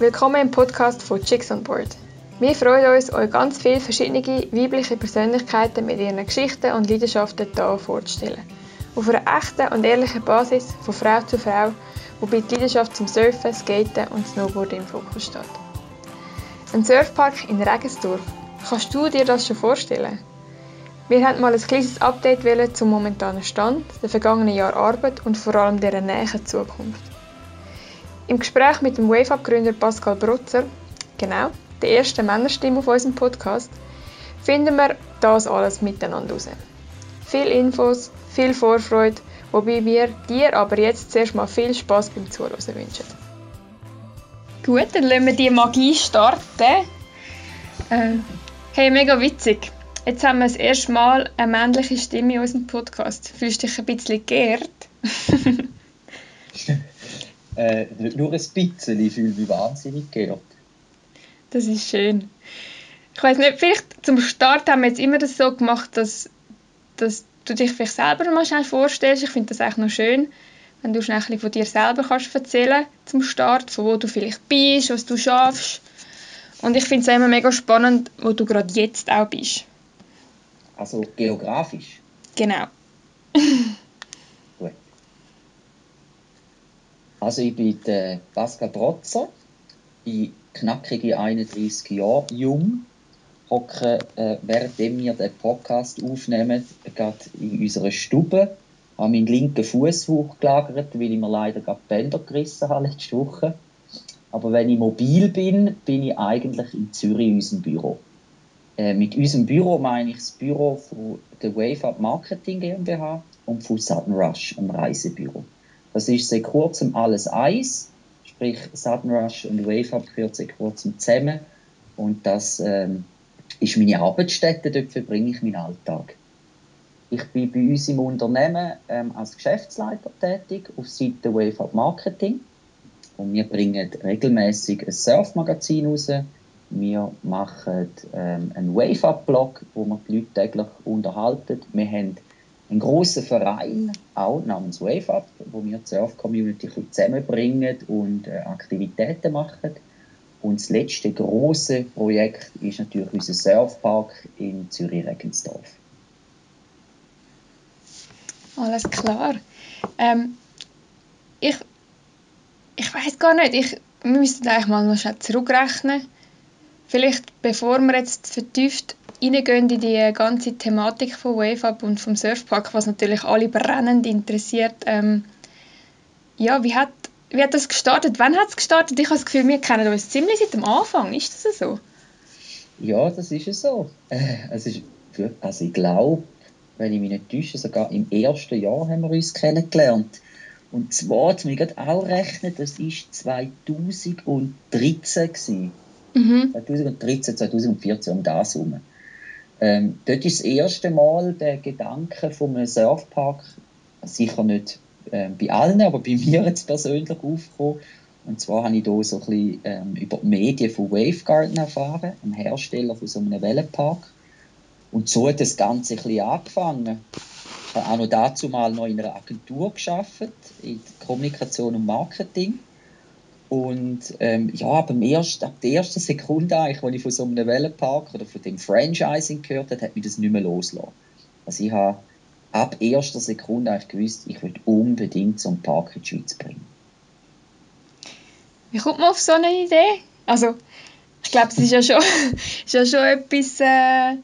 Willkommen im Podcast von Chicks on Board. Wir freuen uns, euch ganz viele verschiedene weibliche Persönlichkeiten mit ihren Geschichten und Leidenschaften hier vorzustellen. Auf einer echten und ehrlichen Basis von Frau zu Frau, wobei die Leidenschaft zum Surfen, Skaten und Snowboarden im Fokus steht. Ein Surfpark in Regensdorf. Kannst du dir das schon vorstellen? Wir haben mal ein kleines Update zum momentanen Stand, der vergangenen Jahr Arbeit und vor allem der näheren Zukunft. Im Gespräch mit dem WaveUp-Gründer Pascal Brutzer, genau, der ersten Männerstimme auf unserem Podcast, finden wir das alles miteinander raus. Viel Infos, viel Vorfreude, wobei wir dir aber jetzt zuerst mal viel Spaß beim Zuhören wünschen. Gut, dann lassen wir die Magie starten. Äh, hey, mega witzig. Jetzt haben wir das erste Mal eine männliche Stimme in unserem Podcast. Fühlst du dich ein bisschen geehrt? äh, nur ein bisschen, ich fühle mich wahnsinnig geehrt. Das ist schön. Ich weiß nicht, vielleicht zum Start haben wir jetzt immer das so gemacht, dass, dass du dich vielleicht selber mal schnell vorstellst. Ich finde das eigentlich noch schön, wenn du schnell von dir selber kannst erzählen zum Start, von wo du vielleicht bist, was du schaffst. Und ich finde es immer mega spannend, wo du gerade jetzt auch bist. Also geografisch? Genau. Gut. Also ich bin der Pascal Brotzer, bin knackige 31 Jahre jung, hocke, äh, währenddem wir den Podcast aufnehmen, gerade in unserer Stube, habe meinen linken Fuß hochgelagert, weil ich mir leider gerade die Bänder gerissen habe letzte Woche. Aber wenn ich mobil bin, bin ich eigentlich in Zürich in unserem Büro. Äh, mit unserem Büro meine ich das Büro von der Wave Up Marketing GmbH und von Sudden Rush, einem Reisebüro. Das ist seit kurzem alles eins sprich Sudden Rush und Wave Up gehört seit kurzem zusammen und das ähm, ist meine Arbeitsstätte, dort verbringe ich meinen Alltag. Ich bin bei uns im Unternehmen ähm, als Geschäftsleiter tätig auf Seite Wave Up Marketing und wir bringen regelmäßig ein Surfmagazin raus. Wir machen ähm, einen Wave Up Blog, wo wir die Leute täglich unterhalten. Wir haben ein großer Verein, auch namens Wave Up, wo wir die Surf-Community zusammenbringen und äh, Aktivitäten machen. Und das letzte große Projekt ist natürlich unser Surfpark in Zürich-Regensdorf. Alles klar. Ähm, ich ich weiß gar nicht, ich, wir müssten eigentlich mal noch zurückrechnen. Vielleicht, bevor wir jetzt vertieft reingehen in die ganze Thematik von WaveUp und vom Surfpark, was natürlich alle brennend interessiert. Ähm, ja, wie hat, wie hat das gestartet? Wann hat es gestartet? Ich habe das Gefühl, wir kennen uns ziemlich seit dem Anfang. Ist das so? Ja, das ist es so. Äh, es ist, also ich glaube, wenn ich mich nicht täusche, sogar im ersten Jahr haben wir uns kennengelernt. Und zwar, jetzt muss ich auch rechnen, das war 2013. Gewesen. Mhm. 2013, 2014, um das herum. Ähm, dort ist das erste Mal der Gedanke von einem Surfpark, sicher nicht äh, bei allen, aber bei mir jetzt persönlich aufgekommen. Und zwar habe ich hier so ein bisschen ähm, über die Medien von Wavegarden erfahren, einem Hersteller von so einem Wellenpark. Und so hat das Ganze ein bisschen angefangen. Ich habe auch noch dazu mal noch in einer Agentur geschafft, in Kommunikation und Marketing. Und ähm, ja, ab, dem ersten, ab der ersten Sekunde, eigentlich, als ich von so einem Wellenpark oder von dem Franchising gehört habe, hat mich das nicht mehr losgelassen. Also ich habe ab erster Sekunde eigentlich gewusst, ich will unbedingt so einen Park in die Schweiz bringen. Wie kommt man auf so eine Idee? Also, ich glaube, es ist ja schon, ist ja schon etwas, äh,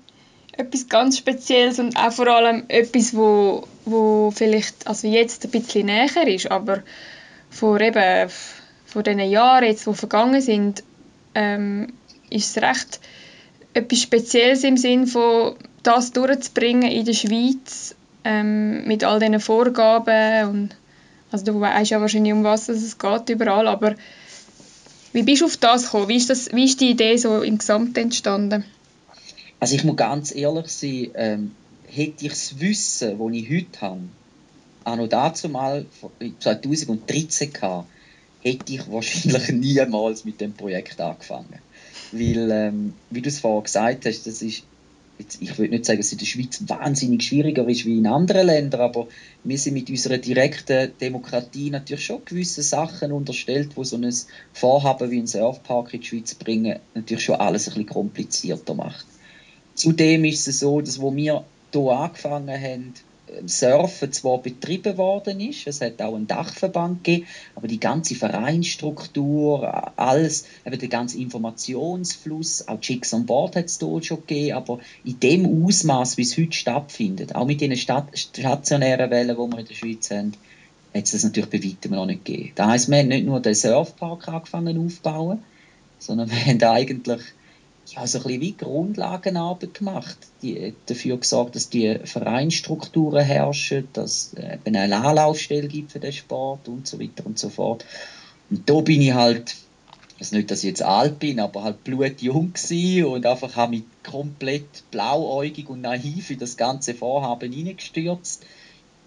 etwas ganz Spezielles und auch vor allem etwas, wo, wo vielleicht also jetzt ein bisschen näher ist, aber vor eben von diesen Jahren, jetzt, die vergangen sind, ähm, ist es recht etwas Spezielles im Sinn von das durchzubringen in der Schweiz ähm, mit all diesen Vorgaben und also du weißt ja wahrscheinlich um was es geht überall, aber wie bist du auf das gekommen? Wie ist, das, wie ist die Idee so im Gesamten entstanden? Also ich muss ganz ehrlich sein, ähm, hätte ich das Wissen, das ich heute habe, auch noch dazu mal 2013 gehabt, hätte ich wahrscheinlich niemals mit dem Projekt angefangen. Weil, ähm, wie du es vorher gesagt hast, das ist jetzt, ich würde nicht sagen, dass es in der Schweiz wahnsinnig schwieriger ist wie in anderen Ländern, aber wir sind mit unserer direkten Demokratie natürlich schon gewisse Sachen unterstellt, wo so ein Vorhaben wie ein Surfpark in die Schweiz bringen, natürlich schon alles ein bisschen komplizierter macht. Zudem ist es so, dass wo wir hier angefangen haben, Surfen zwar betrieben worden ist, es hat auch einen Dachverband gegeben, aber die ganze Vereinsstruktur, alles, eben der ganze Informationsfluss, auch Chicks on Board hat es dort schon gegeben, aber in dem Ausmaß, wie es heute stattfindet, auch mit den stationären Wellen, die wir in der Schweiz haben, hat es das natürlich bei weitem noch nicht gegeben. Das heisst, wir haben nicht nur den Surfpark angefangen aufzubauen, sondern wir haben eigentlich ja, so ein bisschen wie Grundlagenarbeit gemacht, die, dafür gesorgt, dass die Vereinsstrukturen herrschen, dass es eben eine Anlaufstelle gibt für den Sport und so weiter und so fort. Und da bin ich halt, also nicht, dass ich jetzt alt bin, aber halt blutjung gewesen und einfach habe mich komplett blauäugig und naiv in das ganze Vorhaben hineingestürzt.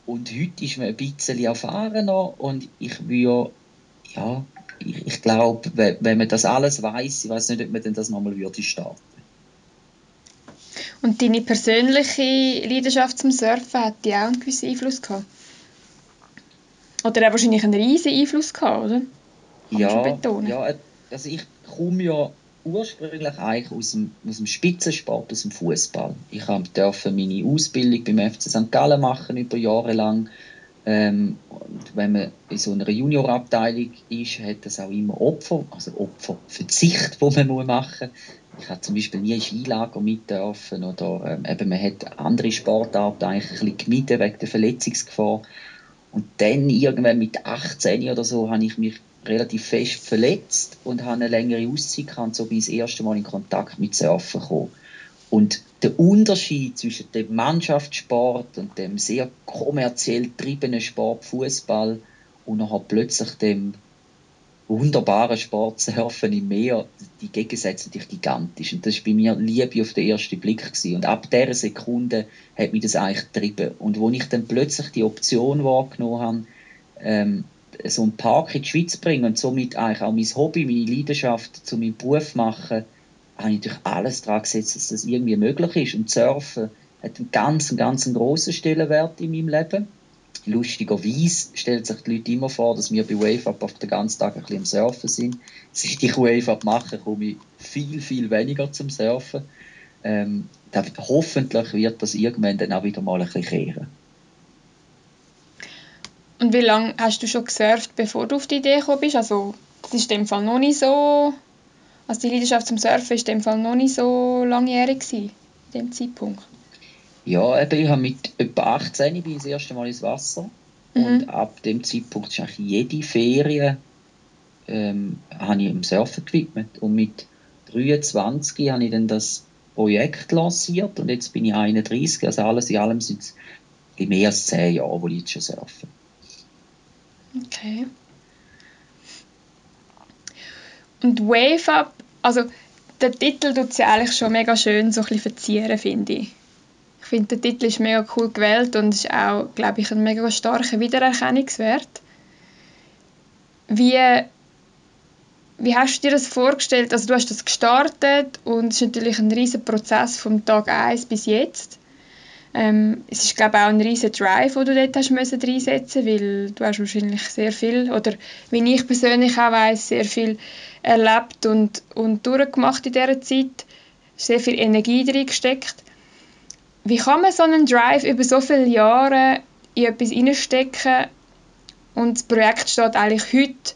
Und heute ist man ein bisschen erfahrener und ich würde, ja, ich, ich glaube, wenn man das alles weiß, ich weiß nicht, ob man denn das nochmal würde starten. Und deine persönliche Leidenschaft zum Surfen hat die auch einen gewissen Einfluss gehabt? Oder er wahrscheinlich einen riesigen Einfluss gehabt, oder? Kann ja, ja, also ich komme ja ursprünglich eigentlich aus dem, aus dem Spitzensport, aus dem Fußball. Ich durfte meine Ausbildung beim FC St. Gallen machen über Jahre lang ähm, und wenn man in so einer Juniorabteilung ist, hat das auch immer Opfer, also Opfer, Verzicht, wo man machen muss. Ich habe zum Beispiel nie ein Skilager mit dürfen oder ähm, eben man hat andere Sportarten eigentlich ein bisschen gemieden wegen der Verletzungsgefahr. Und dann irgendwann mit 18 oder so habe ich mich relativ fest verletzt und habe eine längere Auszeit gehabt, so bin ich das erste Mal in Kontakt mit Surfen gekommen. Und der Unterschied zwischen dem Mannschaftssport und dem sehr kommerziell getriebenen Sport Fußball und nachher plötzlich dem wunderbaren Sport Surfen im Meer, die Gegensätze natürlich gigantisch. Und das war bei mir Liebe auf den ersten Blick. Gewesen. Und ab dieser Sekunde hat mich das eigentlich getrieben. Und wo ich dann plötzlich die Option wahrgenommen habe, ähm, so einen Park in die Schweiz zu bringen und somit eigentlich auch mein Hobby, meine Leidenschaft zu meinem Beruf machen, habe ich natürlich alles daran gesetzt, dass das irgendwie möglich ist. Und Surfen hat einen ganz, ganz grossen Stellenwert in meinem Leben. Lustigerweise stellt sich die Leute immer vor, dass wir bei Wave Up auf den ganzen Tag ein bisschen am Surfen sind. Seit ich Wave Up mache, komme ich viel, viel weniger zum Surfen. Ähm, da, hoffentlich wird das irgendwann dann auch wieder mal ein bisschen kehren. Und wie lange hast du schon gesurft, bevor du auf die Idee gekommen bist? Also, das ist in dem Fall noch nicht so also die Leidenschaft zum Surfen war in dem Fall noch nicht so langjährig gewesen, in dem Zeitpunkt. Ja, eben, ich habe mit etwa 18 bin ich das erste Mal ins Wasser. Mhm. Und ab dem Zeitpunkt ist eigentlich jede Ferien ähm, habe ich im Surfen gewidmet. Und mit 23 habe ich dann das Projekt lanciert und jetzt bin ich 31. Also alles in allem sind es mehr als 10 Jahre, wo ich jetzt schon surfe. Okay. Und Wave Up, also der Titel tut sie eigentlich schon mega schön so ein verzieren, finde ich. Ich finde, der Titel ist mega cool gewählt und ist auch, glaube ich, ein mega starker Wiedererkennungswert. Wie, wie hast du dir das vorgestellt? Also du hast das gestartet und es ist natürlich ein riesiger Prozess vom Tag 1 bis jetzt. Ähm, es ist glaube ich, auch ein riesiger Drive, den du dort hast müssen reinsetzen weil du hast wahrscheinlich sehr viel, oder wie ich persönlich auch weiss, sehr viel erlebt und, und durchgemacht in dieser Zeit, sehr viel Energie drin gesteckt. Wie kann man so einen Drive über so viele Jahre in etwas reinstecken und das Projekt steht eigentlich heute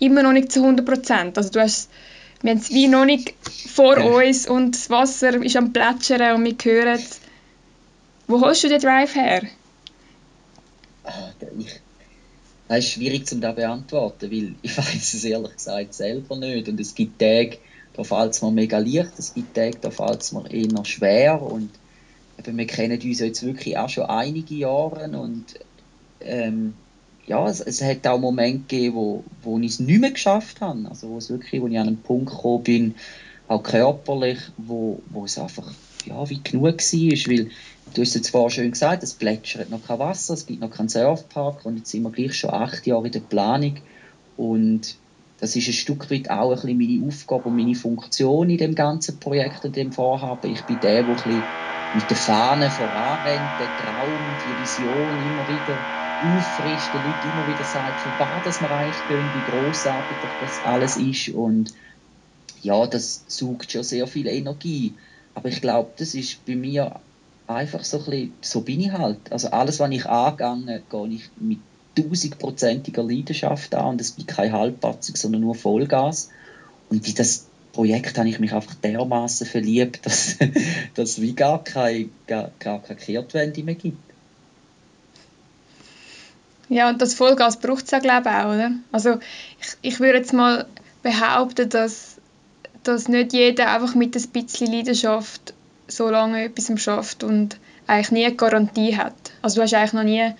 immer noch nicht zu 100 Prozent? Also du hast, wir haben es wie noch nicht vor uns und das Wasser ist am Plätschern und wir hören es. Wo holst du den Drive her? Ah, ich, das ist schwierig zu beantworten, weil ich weiß es ehrlich gesagt selber nicht. Und es gibt Tage, da fällt es mir mega leicht, es gibt Tage, da fällt es mir eher schwer. Und eben, wir kennen uns jetzt wirklich auch schon einige Jahre und ähm, ja, es, es, hat auch Momente gegeben, wo, wo ich es nicht mehr geschafft habe. Also wo es wirklich, wo ich an einen Punkt gekommen bin, auch körperlich, wo, wo es einfach ja, wie genug war, Du hast jetzt vorher schön gesagt, es plätschert noch kein Wasser, es gibt noch keinen Surfpark und jetzt sind wir gleich schon acht Jahre in der Planung und das ist ein Stück weit auch ein bisschen meine Aufgabe und meine Funktion in dem ganzen Projekt und dem Vorhaben. Ich bin der, der ein bisschen mit der Fahne voranrennt, den Traum, die Vision immer wieder auffrischt, den Leuten immer wieder sagt, für was wir eigentlich gehen, wie grossartig das alles ist und ja, das sucht schon sehr viel Energie. Aber ich glaube, das ist bei mir einfach so ein bisschen, so bin ich halt. Also alles, was ich angehe, gehe ich mit tausendprozentiger Leidenschaft an und es bin kein Halbpatzig, sondern nur Vollgas. Und in das Projekt habe ich mich einfach dermaßen verliebt, dass, dass es wie gar keine, gar, gar keine Kehrtwende mehr gibt. Ja, und das Vollgas braucht es ja, glaube ich, auch, oder? Also ich, ich würde jetzt mal behaupten, dass, dass nicht jeder einfach mit ein bisschen Leidenschaft so lange etwas schafft und eigentlich nie eine Garantie hat. Also du hast eigentlich noch nie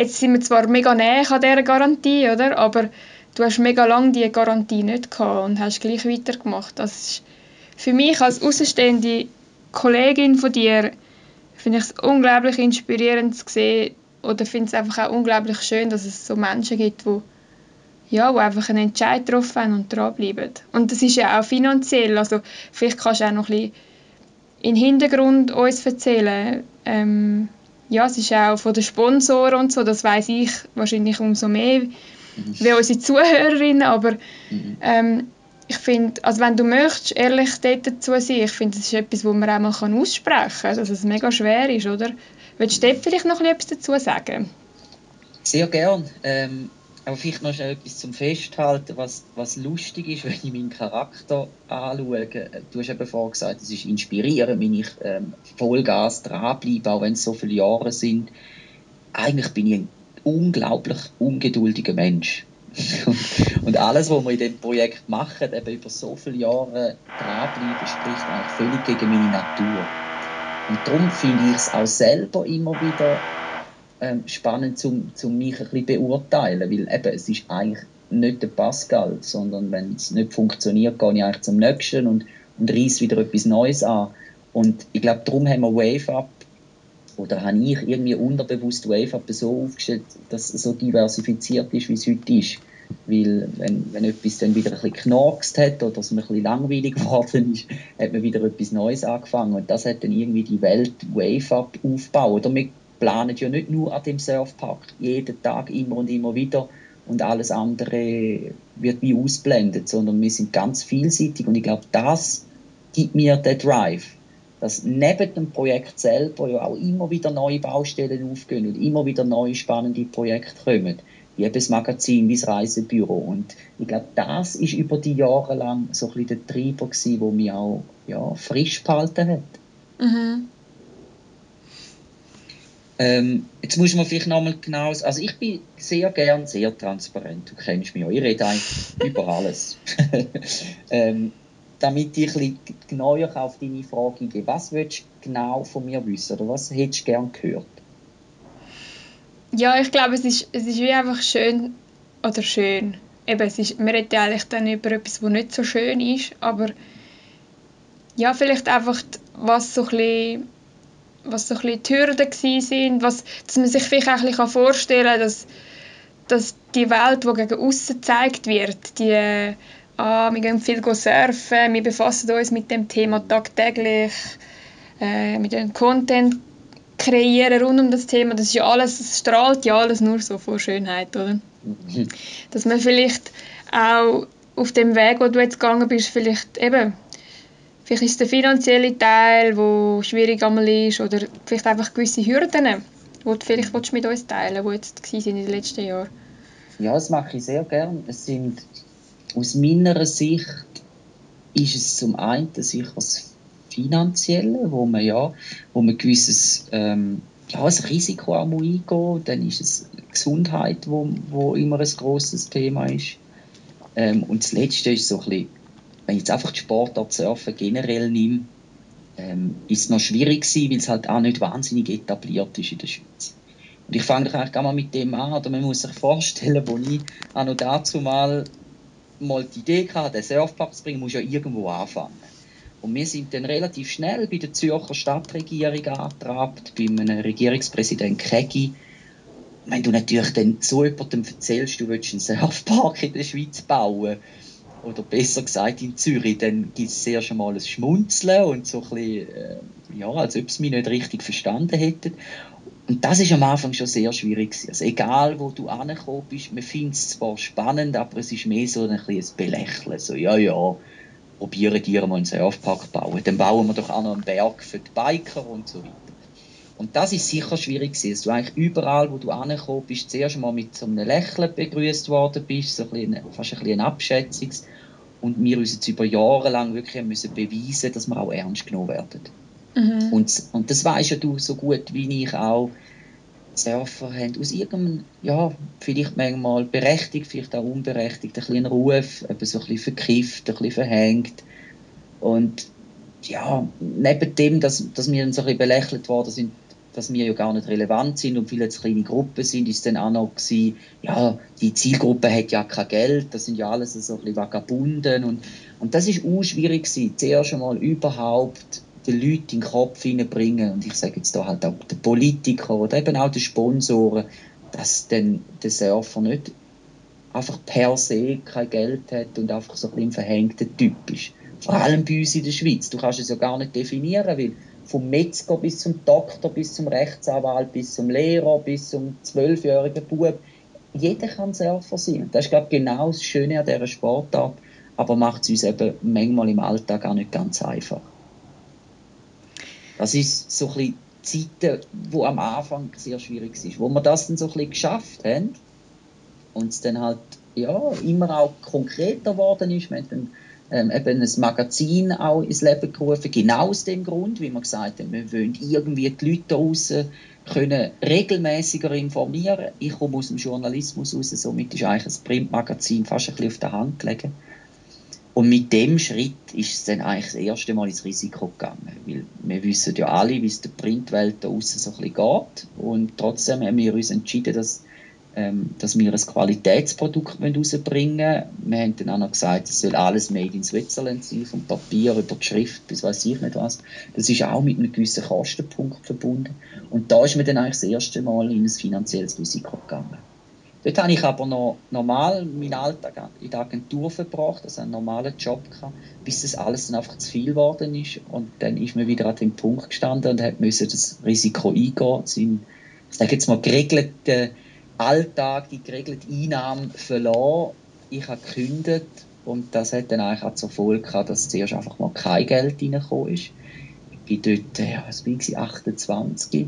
Jetzt sind wir zwar mega näher an dieser Garantie, oder? aber du hast mega lange diese Garantie nicht gehabt und hast gleich weitergemacht. Das ist für mich als außenstehende Kollegin von dir finde ich es unglaublich inspirierend zu sehen oder finde es einfach auch unglaublich schön, dass es so Menschen gibt, die ja, die einfach einen Entscheid getroffen haben und dranbleiben. Und das ist ja auch finanziell, also vielleicht kannst du auch noch ein bisschen in den Hintergrund uns erzählen, ähm, ja, es ist auch von den Sponsoren und so, das weiß ich wahrscheinlich umso mehr mhm. wie unsere Zuhörerinnen, aber mhm. ähm, ich finde, also wenn du möchtest, ehrlich dort dazu sein, ich finde, das ist etwas, wo man auch mal aussprechen kann, dass es mega schwer ist, oder? Willst du dort vielleicht noch etwas dazu sagen? Sehr gern. Ähm, aber vielleicht noch schnell etwas zum Festhalten, was, was lustig ist, wenn ich meinen Charakter anschaue. Du hast eben vorhin gesagt, es ist inspirierend, wenn ich ähm, Vollgas dranbleibe, auch wenn es so viele Jahre sind. Eigentlich bin ich ein unglaublich ungeduldiger Mensch. und alles, was wir in diesem Projekt machen, eben über so viele Jahre dranbleiben, spricht eigentlich völlig gegen meine Natur. Und darum finde ich es auch selber immer wieder ähm, spannend, um, um mich ein bisschen beurteilen, weil eben, es ist eigentlich nicht der Pascal, sondern wenn es nicht funktioniert, gehe ich eigentlich zum nächsten und, und reiße wieder etwas Neues an. Und ich glaube, darum haben wir Wave Up oder habe ich irgendwie unterbewusst Wave Up so aufgestellt, dass es so diversifiziert ist, wie es heute ist. Weil, wenn, wenn etwas dann wieder ein bisschen knorkst hat oder es ein bisschen langweilig geworden ist, hat man wieder etwas Neues angefangen. Und das hat dann irgendwie die Welt Wave Up aufgebaut. Oder wir planen ja nicht nur an dem Surfpark. Jeden Tag immer und immer wieder. Und alles andere wird wie ausblendet, sondern wir sind ganz vielseitig. Und ich glaube, das gibt mir den Drive, dass neben dem Projekt selber ja auch immer wieder neue Baustellen aufgehen und immer wieder neue spannende Projekte kommen, wie eben das Magazin, wie das Reisebüro. Und ich glaube, das ist über die Jahre lang so ein bisschen der Treiber gewesen, der mich auch ja, frisch behalten hat. Mhm. Ähm, jetzt muss man vielleicht nochmal genau, also ich bin sehr gern sehr transparent, du kennst mich ja, ich rede eigentlich über alles. ähm, damit ich ein bisschen genauer auf deine Frage gehe, was willst du genau von mir wissen oder was hättest du gern gehört? Ja, ich glaube, es ist, es ist wie einfach schön, oder schön, eben, es ist, man redet ja eigentlich dann über etwas, was nicht so schön ist, aber ja, vielleicht einfach, was so ein bisschen was so ein bisschen die Hürden waren, was, dass man sich vielleicht auch ein bisschen vorstellen kann, dass, dass die Welt, die gegen außen gezeigt wird, die ah, wir gehen viel surfen, wir befassen uns mit dem Thema tagtäglich, äh, mit dem Content kreieren rund um das Thema, das ist ja alles, das strahlt ja alles nur so vor Schönheit, oder? Mhm. Dass man vielleicht auch auf dem Weg, wo du jetzt gegangen bist, vielleicht eben Vielleicht ist es der finanzielle Teil, der schwierig einmal ist, oder vielleicht einfach gewisse Hürden, die du vielleicht mit uns teilen die jetzt in den letzten Jahren. Ja, das mache ich sehr gern. Es sind, aus meiner Sicht ist es zum einen sicher das Finanzielle, wo man ja, wo man gewisses ähm, ja, ein Risiko auch eingehen dann ist es Gesundheit, wo, wo immer ein grosses Thema ist. Ähm, und das Letzte ist so ein bisschen wenn ich jetzt einfach die Sportart Surfen generell nehme, ähm, ist es noch schwierig gewesen, weil es halt auch nicht wahnsinnig etabliert ist in der Schweiz. Und ich fange eigentlich mal mit dem an, oder man muss sich vorstellen, wo ich auch noch dazu mal, mal die Idee hatte, den Surfpark zu bringen, muss ja irgendwo anfangen. Und wir sind dann relativ schnell bei der Zürcher Stadtregierung angetrabt, bei einem Regierungspräsident Kegi. wenn du natürlich dann so jemandem erzählst, du willst einen Surfpark in der Schweiz bauen, oder besser gesagt in Zürich, dann gibt es sehr schon mal ein Schmunzeln und so ein bisschen, äh, ja, als ob sie mich nicht richtig verstanden hätten. Und das ist am Anfang schon sehr schwierig. Also egal, wo du angekommen bist, man findet es zwar spannend, aber es ist mehr so ein, ein Belächeln. So, ja, ja, probieren die mal einen Surfpark bauen. Dann bauen wir doch auch noch einen Berg für die Biker und so weiter. Und das ist sicher schwierig gewesen, dass du eigentlich überall, wo du angekommen bist, zuerst mal mit so einem Lächeln begrüßt worden bist, so ein bisschen, fast ein bisschen Abschätzungs und wir uns jetzt über Jahre lang wirklich müssen beweisen, dass wir auch ernst genommen werden. Mhm. Und, und das weißt ja du so gut wie ich auch. Surfer haben aus irgendeinem, ja, vielleicht manchmal berechtigt, vielleicht auch unberechtigt, ein bisschen Ruf, eben so ein bisschen verkifft, ein bisschen verhängt. Und ja, neben dem, dass, dass wir dann so ein bisschen belächelt worden sind, dass wir ja gar nicht relevant sind und viele kleine Gruppen sind, ist dann auch noch gewesen, ja, die Zielgruppe hat ja kein Geld, das sind ja alles so ein bisschen Vagabunden und, und das ist auch schwierig gewesen, zuerst einmal überhaupt den Leuten in den Kopf hineinbringen und ich sage jetzt da halt auch den Politiker oder eben auch den Sponsoren, dass dann der Surfer nicht einfach per se kein Geld hat und einfach so ein bisschen verhängter Typ ist. Vor allem bei uns in der Schweiz. Du kannst es ja gar nicht definieren, weil vom Metzger bis zum Doktor, bis zum Rechtsanwalt, bis zum Lehrer, bis zum zwölfjährigen Bub. Jeder kann Surfer sein. Das ist, glaube ich, genau das Schöne an dieser Sportart, aber macht es uns eben manchmal im Alltag auch nicht ganz einfach. Das ist so ein bisschen Zeiten, wo am Anfang sehr schwierig ist, wo wir das dann so ein bisschen geschafft haben und es dann halt ja, immer auch konkreter geworden ist. Wir haben dann ähm, eben ein Magazin auch ins Leben gerufen, genau aus dem Grund, wie wir gesagt haben, wir wollen irgendwie die Leute draußen können regelmäßiger informieren. Ich komme aus dem Journalismus raus, somit ist eigentlich ein Printmagazin fast ein bisschen auf der Hand gelegen. Und mit dem Schritt ist es dann eigentlich das erste Mal ins Risiko gegangen. Weil wir wissen ja alle, wie es der Printwelt da draußen so ein bisschen geht. Und trotzdem haben wir uns entschieden, dass ähm, dass wir ein Qualitätsprodukt rausbringen wollen. Wir haben dann auch noch gesagt, es soll alles made in Switzerland sein, vom Papier über die Schrift bis weiß ich nicht was. Das ist auch mit einem gewissen Kostenpunkt verbunden. Und da ist mir dann eigentlich das erste Mal in ein finanzielles Risiko gegangen. Dort habe ich aber noch normal meinen Alltag in der Agentur verbracht, also einen normalen Job gehabt, bis das alles dann einfach zu viel geworden ist. Und dann ist mir wieder an dem Punkt gestanden und musste das Risiko eingehen, seinen, ich sage jetzt mal, geregelten Alltag, die geregelte Einnahmen verloren. Ich habe gekündigt und das hat dann eigentlich auch zur Folge gehabt, dass zuerst einfach mal kein Geld reingekommen ist. Ich bin dort, ja, was war ich, 28.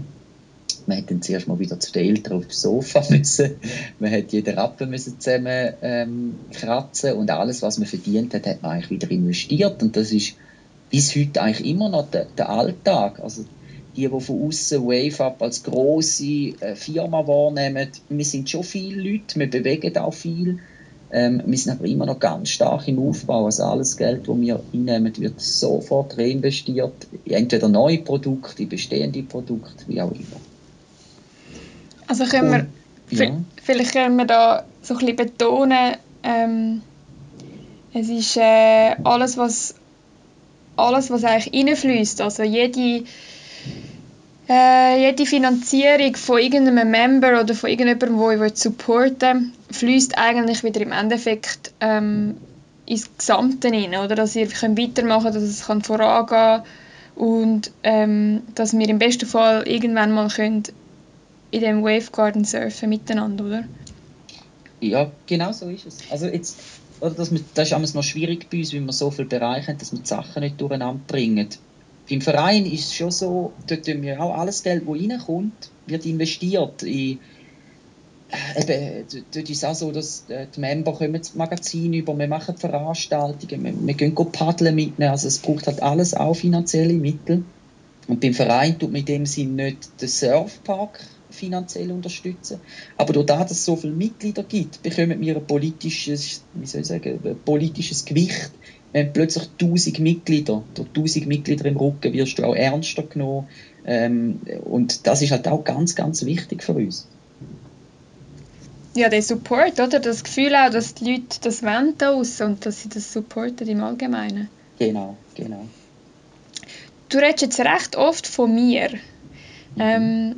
Man hat dann zuerst mal wieder zu den Eltern auf dem Sofa müssen. Man hat jeden Rappen müssen zusammen ähm, kratzen und alles, was man verdient hat, hat man eigentlich wieder investiert. Und das ist bis heute eigentlich immer noch der, der Alltag. Also die, die von außen Wave Up als große äh, Firma wahrnehmen. Wir sind schon viele Leute, wir bewegen auch viel. Ähm, wir sind aber immer noch ganz stark im Aufbau. Also alles Geld, das wir einnehmen, wird sofort reinvestiert. Entweder neue Produkte, bestehende Produkte, wie auch immer. Also können wir, Und, ja. vielleicht können wir da so ein bisschen betonen, ähm, es ist äh, alles, was alles, was eigentlich reinfließt, also jede äh, jede Finanzierung von irgendeinem Member oder von irgendjemandem, der ich supporten will, fließt eigentlich wieder im Endeffekt ähm, ins Gesamte rein, oder? Dass ihr könnt weitermachen dass es kann vorangehen und ähm, dass wir im besten Fall irgendwann mal können in dem Wavegarden surfen miteinander, oder? Ja, genau so ist es. Also jetzt, oder dass das ist noch schwierig bei uns, weil wir so viele Bereiche haben, dass wir die Sachen nicht durcheinander bringen. Beim Verein ist es schon so, dort tun wir auch alles Geld, das reinkommt, wird investiert in äh, eben, dort ist es auch so, dass äh, die Member kommen das Magazin über, wir machen Veranstaltungen, wir, wir gehen paddeln mitnehmen, also es braucht halt alles auch finanzielle Mittel. Und beim Verein tut man in dem Sinn nicht den Surfpark finanziell unterstützen, aber dadurch, dass es so viele Mitglieder gibt, bekommen wir ein politisches, wie soll ich sagen, politisches Gewicht wir haben plötzlich 1000 Mitglieder. Durch 1000 Mitglieder im Rücken wirst du auch ernster genommen. Ähm, und das ist halt auch ganz, ganz wichtig für uns. Ja, der Support, oder? Das Gefühl auch, dass die Leute das wollen da und dass sie das supporten im Allgemeinen. Genau, genau. Du redest jetzt recht oft von mir. Mhm. Ähm,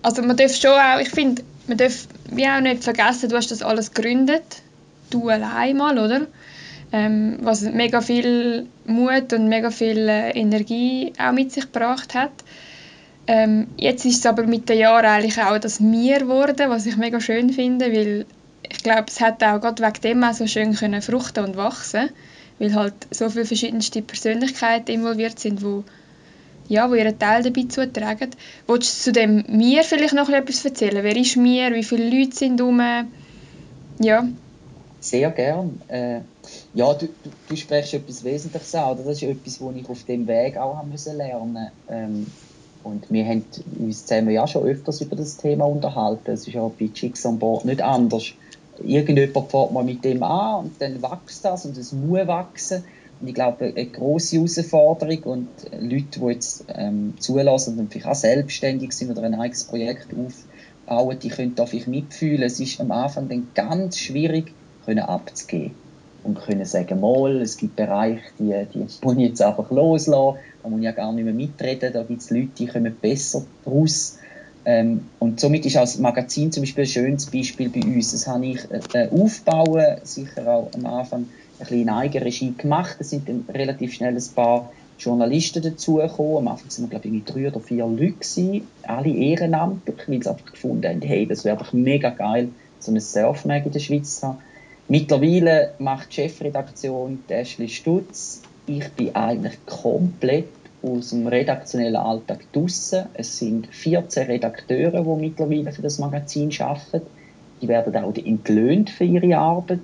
also man darf schon auch, ich finde, man darf wie auch nicht vergessen, du hast das alles gegründet, du allein mal, oder? Ähm, was mega viel Mut und mega viel äh, Energie auch mit sich gebracht hat. Ähm, jetzt ist es aber mit den Jahren eigentlich auch das Mir geworden, was ich mega schön finde, weil ich glaube, es hat auch gerade wegen dem auch so schön können fruchten und wachsen, weil halt so viele verschiedenste Persönlichkeiten involviert sind, wo ja, wo ihren Teil dabei zutragen. Willst du zu dem Mir vielleicht noch etwas erzählen? Wer ist Mir? Wie viele Leute sind um? Ja. Sehr gern. Äh, ja, du, du, du, sprichst etwas Wesentliches an. Das ist etwas, was ich auf dem Weg auch haben müssen lernen ähm, Und wir haben uns zusammen ja schon öfters über das Thema unterhalten. Es ist ja bei Chicks on Board nicht anders irgendjemand fährt mal mit dem an und dann wächst das und es muss wachsen. Und ich glaube, eine grosse Herausforderung und Leute, die jetzt ähm, zulassen und vielleicht auch selbstständig sind oder ein eigenes Projekt aufbauen, die können da vielleicht mitfühlen. Es ist am Anfang dann ganz schwierig, können abzugeben und können sagen, mal, es gibt Bereiche, die, die muss ich jetzt einfach loslassen, da muss ich ja gar nicht mehr mitreden, da gibt es Leute, die kommen besser daraus ähm, und somit ist als Magazin zum Beispiel ein schönes Beispiel bei uns. Das habe ich äh, aufbauen, sicher auch am Anfang ein bisschen in Eigenregie gemacht. Es sind dann relativ schnell ein paar Journalisten dazugekommen. Am Anfang waren wir, glaube ich, drei oder vier Leute gewesen, alle ehrenamtlich, weil sie einfach gefunden haben, hey, das wäre doch mega geil, so ein Surfmag in der Schweiz zu haben. Mittlerweile macht die Chefredaktion Ashley Stutz. Ich bin eigentlich komplett aus dem redaktionellen Alltag draussen. Es sind 14 Redakteure, die mittlerweile für das Magazin arbeiten. Die werden auch entlöhnt für ihre Arbeit.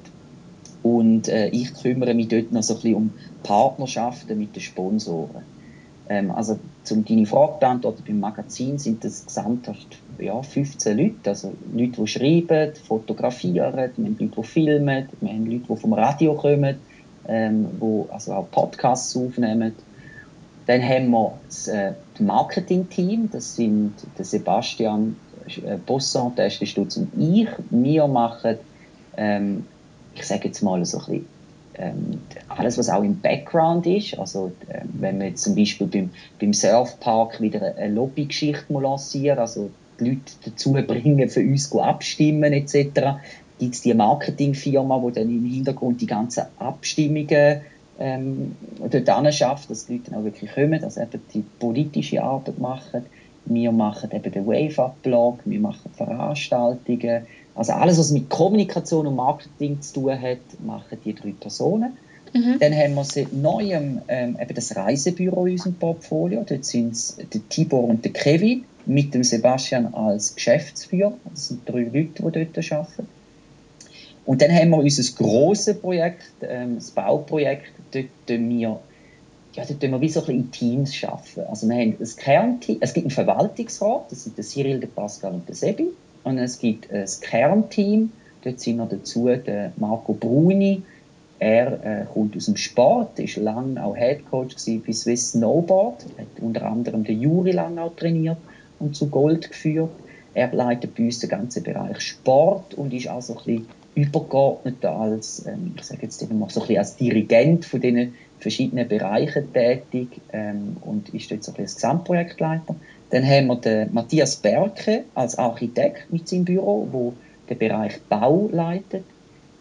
Und äh, ich kümmere mich dort noch so ein bisschen um Partnerschaften mit den Sponsoren. Ähm, also, zum deine Frage beantworten, beim Magazin sind das gesamthaft ja, 15 Leute. Also Leute, die schreiben, fotografieren, wir haben Leute, die filmen, wir haben Leute, die vom Radio kommen, ähm, die also auch Podcasts aufnehmen dann haben wir das äh, Marketing-Team, das sind der Sebastian äh, Bosson, der ist Stutz und ich. Wir machen, ähm, ich sage jetzt mal so ein bisschen, ähm, alles, was auch im Background ist. Also, äh, wenn wir jetzt zum Beispiel beim, beim Surfpark wieder eine Lobbygeschichte lancieren, also die Leute dazu bringen, für uns abstimmen etc., gibt es die Marketingfirma, die dann im Hintergrund die ganzen Abstimmungen ähm, dort schafft, dass die Leute dann auch wirklich kommen, dass eben die politische Arbeit machen. Wir machen eben den Wave-Up-Blog, wir machen Veranstaltungen. Also alles, was mit Kommunikation und Marketing zu tun hat, machen die drei Personen. Mhm. Dann haben wir seit neuem ähm, eben das Reisebüro in unserem Portfolio. Dort sind es der Tibor und der Kevin mit dem Sebastian als Geschäftsführer. Das sind drei Leute, die dort arbeiten. Und dann haben wir unser grosses Projekt, ähm, das Bauprojekt, dort wir, ja, dort tun wir wie so ein bisschen in Teams arbeiten. Also wir haben ein Kernteam, es gibt einen Verwaltungsrat, das sind der Cyril, der Pascal und der Sebi. Und es gibt ein Kernteam, dort sind wir dazu der Marco Bruni, er äh, kommt aus dem Sport, ist lange auch Headcoach bei Swiss Snowboard, hat unter anderem den Juri lange auch trainiert und zu Gold geführt. Er leitet bei uns den ganzen Bereich Sport und ist auch so ein bisschen übergeordnet als, ähm, ich sage jetzt mal so ein bisschen als Dirigent von diesen verschiedenen Bereichen tätig ähm, und ist dort so ein bisschen als Gesamtprojektleiter. Dann haben wir den Matthias Berke als Architekt mit seinem Büro, wo den Bereich Bau leitet.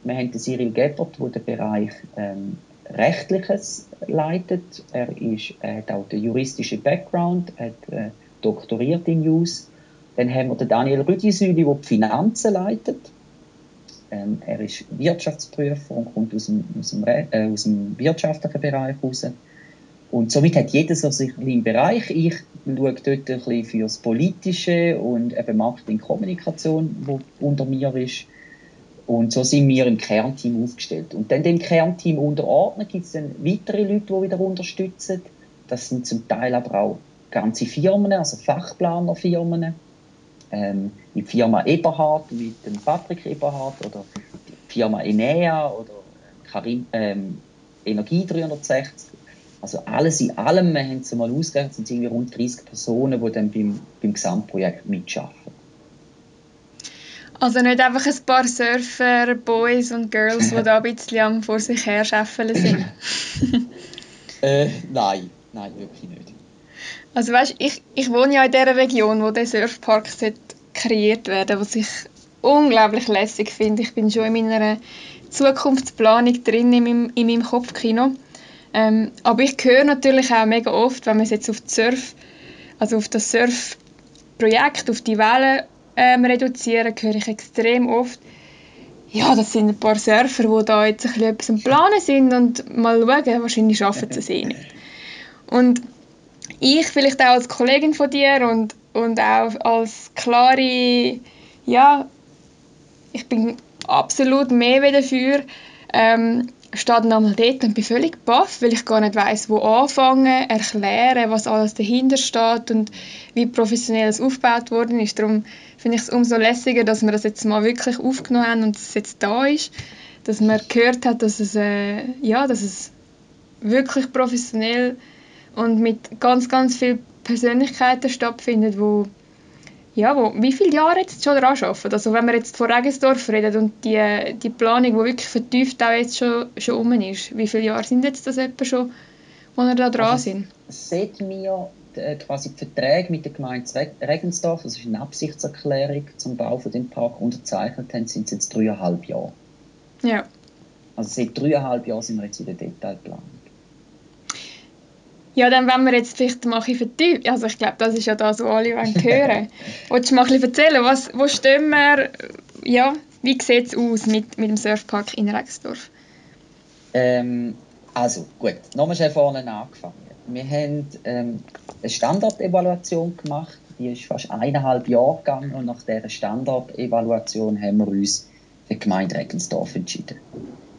Wir haben den Cyril Gebert, der den Bereich ähm, Rechtliches leitet. Er, ist, er hat auch den juristischen Background, hat äh, doktoriert in News. Dann haben wir den Daniel Rüdisüli, der die Finanzen leitet. Ähm, er ist Wirtschaftsprüfer und kommt aus dem, aus dem, äh, aus dem wirtschaftlichen Bereich raus. Und somit hat jeder so sich einen Bereich. Ich schaue dort ein bisschen für das Politische und eben Marketing, Kommunikation, wo unter mir ist. Und so sind wir im Kernteam aufgestellt. Und dann dem Kernteam unterordnet gibt es dann weitere Leute, die wieder unterstützen. Das sind zum Teil aber auch ganze Firmen, also Fachplanerfirmen ähm, die Firma Eberhard mit dem Patrick Eberhard oder die Firma Enea oder Karim, ähm, Energie 360. Also alles in allem, wir haben es mal ausgerechnet, sind irgendwie rund 30 Personen, die dann beim, beim Gesamtprojekt mitschaffen. Also nicht einfach ein paar Surfer, Boys und Girls, die da ein bisschen am vor sich her sind? äh, nein, nein, wirklich nicht. Also weißt, ich, ich wohne ja in der Region, wo der Surfpark kreiert werden was ich unglaublich lässig finde. Ich bin schon in meiner Zukunftsplanung drin in meinem, in meinem Kopfkino. Ähm, aber ich höre natürlich auch mega oft, wenn man jetzt auf Surf, also auf das Surfprojekt, auf die Wellen ähm, reduzieren, höre ich extrem oft, ja, das sind ein paar Surfer, die da jetzt ein bisschen etwas am Planen sind und mal schauen, wahrscheinlich schaffen sie es eh nicht. Und ich, vielleicht auch als Kollegin von dir und, und auch als klare, ja, ich bin absolut mehr wie dafür, ähm, stehe dann einmal dort und bin völlig baff, weil ich gar nicht weiß, wo anfangen, erklären, was alles dahinter steht und wie professionell es aufgebaut worden ist. Darum finde ich es umso lässiger, dass wir das jetzt mal wirklich aufgenommen haben und es jetzt da ist, dass man gehört hat, dass es, äh, ja, dass es wirklich professionell und mit ganz, ganz vielen Persönlichkeiten stattfindet, wo ja, wo, wie viele Jahre jetzt schon daran arbeiten? Also wenn wir jetzt von Regensdorf reden und die, die Planung, die wirklich vertieft auch jetzt schon, schon um ist, wie viele Jahre sind jetzt das etwa schon, wo wir da dran also, sind? Seit wir äh, quasi die Verträge mit der Gemeinde Regensdorf, das ist eine Absichtserklärung zum Bau von dem Park, unterzeichnet haben, sind es jetzt dreieinhalb Jahre. Ja. Also seit dreieinhalb Jahren sind wir jetzt in der Detailplanung. Ja, dann wenn wir jetzt vielleicht mal ein vertiefen, also ich glaube, das ist ja das, was alle hören wollen. Willst du mal ein bisschen erzählen, was, wo stehen wir, ja, wie sieht es aus mit, mit dem Surfpark in Regensdorf? Ähm, also, gut, nochmal schnell vorne angefangen. Wir haben ähm, eine Standortevaluation gemacht, die ist fast eineinhalb Jahre gegangen und nach dieser Standortevaluation haben wir uns für die Gemeinde Regensdorf entschieden.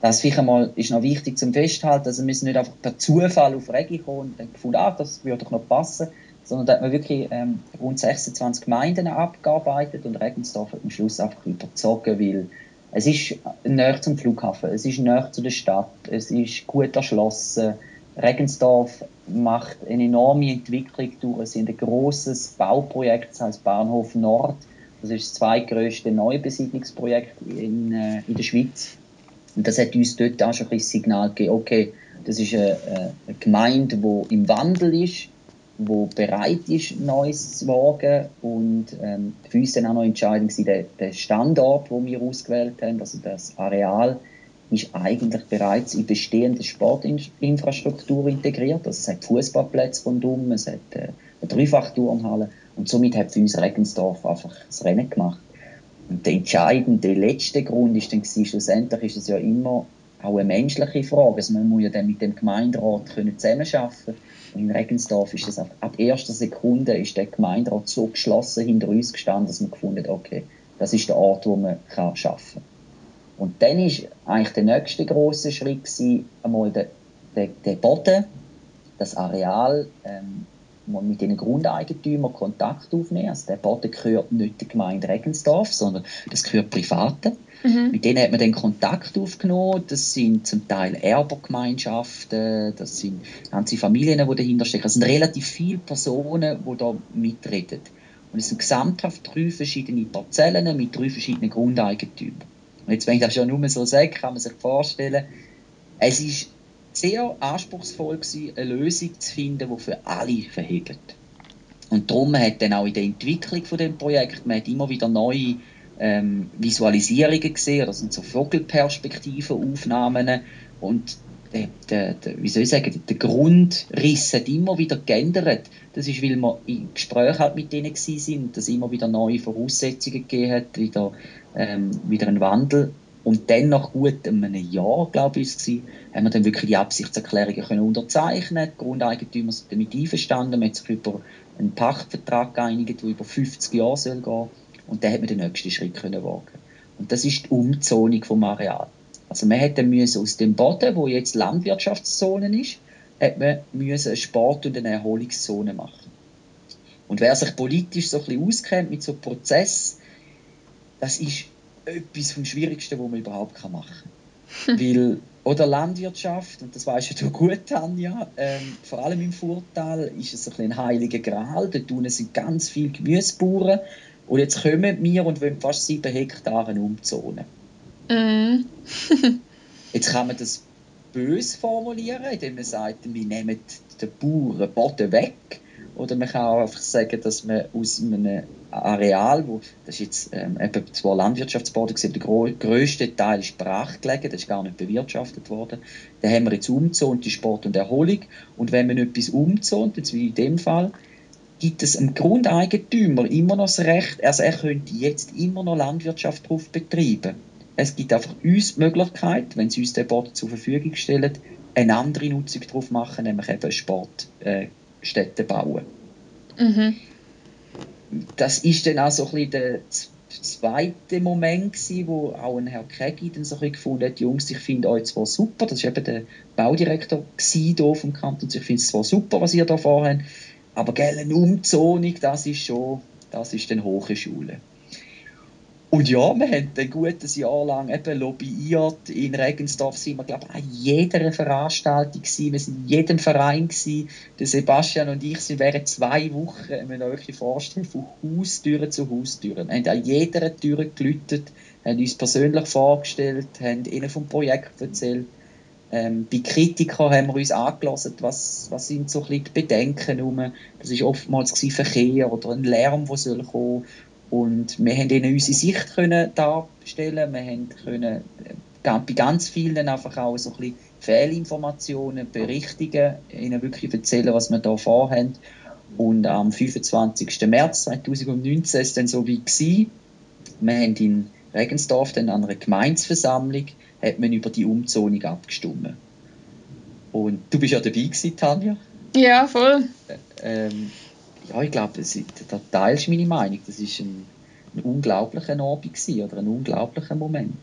Das vielleicht einmal ist noch wichtig zum Festhalten. Also wir sind nicht einfach per Zufall auf Regi gekommen und dann gefunden, ah, das würde doch noch passen, sondern da hat man wirklich ähm, rund 26 Gemeinden abgearbeitet und Regensdorf hat am Schluss einfach überzogen, weil es ist näher zum Flughafen, es ist näher zu der Stadt, es ist gut erschlossen. Regensdorf macht eine enorme Entwicklung durch. Es ist ein großes Bauprojekt, das heißt Bahnhof Nord. Das ist das zweitgrößte Neubesiedlungsprojekt in, äh, in der Schweiz. Und das hat uns dort auch schon ein Signal gegeben, okay, das ist eine, eine Gemeinde, die im Wandel ist, die bereit ist, Neues zu wagen. Und ähm, für uns dann auch noch entscheidend war der, der Standort, den wir ausgewählt haben, also das Areal, ist eigentlich bereits in bestehende Sportinfrastruktur integriert. Also es hat Fußballplätze rundum, es hat äh, eine Dreifachturnhalle und somit hat für uns Regensdorf einfach das Rennen gemacht. Der entscheidende letzte Grund ist dann gewesen, schlussendlich ist es ja immer auch eine menschliche Frage. Also man muss ja dann mit dem Gemeinderat können zusammenarbeiten und in Regensdorf ist das ab, ab erster Sekunde ist der Gemeinderat so geschlossen hinter uns gestanden, dass man gefunden hat, okay, das ist der Ort, wo man kann arbeiten kann. Und dann ist eigentlich der nächste große Schritt gewesen, einmal der, der, der Boden, das Areal ähm, mit den Grundeigentümern Kontakt aufnehmen. Also der Boden gehört nicht der Gemeinde Regensdorf, sondern das gehört Privaten. Mhm. Mit denen hat man dann Kontakt aufgenommen. Das sind zum Teil Erbergemeinschaften, das sind ganze Familien, die dahinter stecken. Es sind relativ viele Personen, die da mitreden. Und es sind gesamthaft drei verschiedene Parzellen mit drei verschiedenen Grundeigentümern. Und jetzt, wenn ich das schon nur so sage, kann man sich vorstellen, es ist sehr anspruchsvoll gewesen, eine Lösung zu finden, die für alle verhebt. Und darum hat dann auch in der Entwicklung von dem Projekt, man hat immer wieder neue ähm, Visualisierungen gesehen, das sind so Vogelperspektiven, Aufnahmen und der, der, der, wie soll ich sagen, der Grundriss hat immer wieder geändert. Das ist, weil wir im Gespräch halt mit denen sind und es immer wieder neue Voraussetzungen gegeben hat, wieder, ähm, wieder ein Wandel. Und dann nach gut einem Jahr, glaube ich, war, haben wir dann wirklich die Absichtserklärungen können unterzeichnen. Die Grundeigentümer sind damit einverstanden. Man hat sich über einen Pachtvertrag geeinigt, der über 50 Jahre soll gehen. Und dann hat man den nächsten Schritt können wagen. Und das ist die Umzonung vom Areal. Also man hätte aus dem Boden, wo jetzt Landwirtschaftszone ist, hat man müssen eine Sport- und eine Erholungszone machen. Und wer sich politisch so ein bisschen auskennt mit so einem Prozess, das ist etwas vom Schwierigsten, was man überhaupt machen kann. Weil, oder Landwirtschaft, und das weißt du gut, Tanja, ähm, vor allem im Vorteil ist es ein, ein heiliger Gral. Dort unten sind ganz viele Gemüsebauern. Und jetzt kommen wir und wollen fast sieben Hektare umzonen. Mm. jetzt kann man das bös formulieren, indem man sagt, wir nehmen den Bauern Boden weg oder man kann auch einfach sagen, dass man aus einem Areal, wo, das ist jetzt ähm, eben zwar Landwirtschaftsboden gewesen, der grösste Teil ist brach gelegen, das ist gar nicht bewirtschaftet worden. Da haben wir jetzt umgezont, die Sport und Erholung. Und wenn man etwas umzont, jetzt wie in dem Fall, gibt es einem Grundeigentümer immer noch das Recht, also er könnte jetzt immer noch Landwirtschaft drauf betreiben. Es gibt einfach uns die Möglichkeit, wenn sie uns den Boden zur Verfügung stellen, eine andere Nutzung drauf machen, nämlich eben Sportstätten äh, bauen. Mhm. Das ist dann auch so ein bisschen der zweite Moment gewesen, wo auch ein Herr Kegi dann so ein bisschen gefunden hat, Jungs, ich finde euch zwar super, das war eben der Baudirektor hier vom Kanton, ich finde es zwar super, was ihr da vorhabt, aber gell, eine Umzonung, das ist schon, das ist dann hohe Schule. Und ja, wir haben ein gutes Jahr lang eben lobbyiert. In Regensdorf sind wir, glaube ich, an jeder Veranstaltung gewesen. Wir sind in jedem Verein gewesen. Der Sebastian und ich sind während zwei Wochen, wenn man euch vorstellen, von Haustüre zu Haustüre. Wir haben an jeder Tür gelüttet, haben uns persönlich vorgestellt, haben ihnen vom Projekt erzählt. Ähm, bei Kritikern haben wir uns angelassen, was, was sind so ein bisschen die Bedenken rum. Das ist oftmals Verkehr oder ein Lärm, der soll kommen. Und wir haben ihnen unsere Sicht können darstellen, wir haben können äh, bei ganz vielen einfach auch so ein bisschen Fehlinformationen berichtigen, ihnen wirklich erzählen, was wir da vorhaben. Und am 25. März 2019 war es dann so wie gewesen. Wir haben in Regensdorf dann an einer Gemeinsversammlung hat man über die Umzonung abgestimmt. Und du bist ja dabei gewesen, Tanja. Ja, voll. Ähm, ja, ich glaube, da teilst du meine Meinung. Das war ein, ein unglaublicher Abend gewesen, oder ein unglaublicher Moment.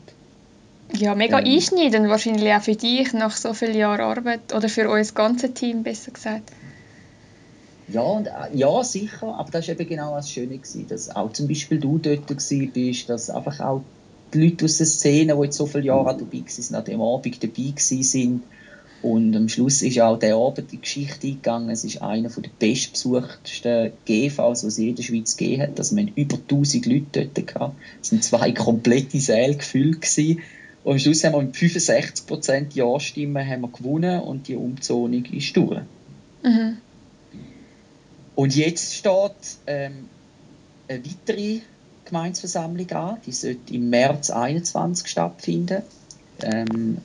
Ja, mega ähm, einschneidend wahrscheinlich auch für dich nach so vielen Jahren Arbeit oder für unser ganzes Team, besser gesagt. Ja, und, äh, ja, sicher, aber das war eben genau das Schöne, gewesen, dass auch zum Beispiel du dort bist, dass einfach auch die Leute aus der Szene, die jetzt so viele Jahre dabei waren, an dem Abend dabei waren. Und am Schluss ist auch der Abend die Geschichte eingegangen. Es ist einer der bestbesuchtesten GVs, die es in der Schweiz gegeben hat. Also wir hatten über 1000 Leute dort. Gehabt. Es waren zwei komplette Säle gefüllt. Gewesen. Und am Schluss haben wir mit 65% Ja-Stimmen haben wir gewonnen und die Umzonung ist durch. Mhm. Und jetzt steht ähm, eine weitere Gemeinsversammlung an. Die sollte im März 2021 stattfinden. Ähm,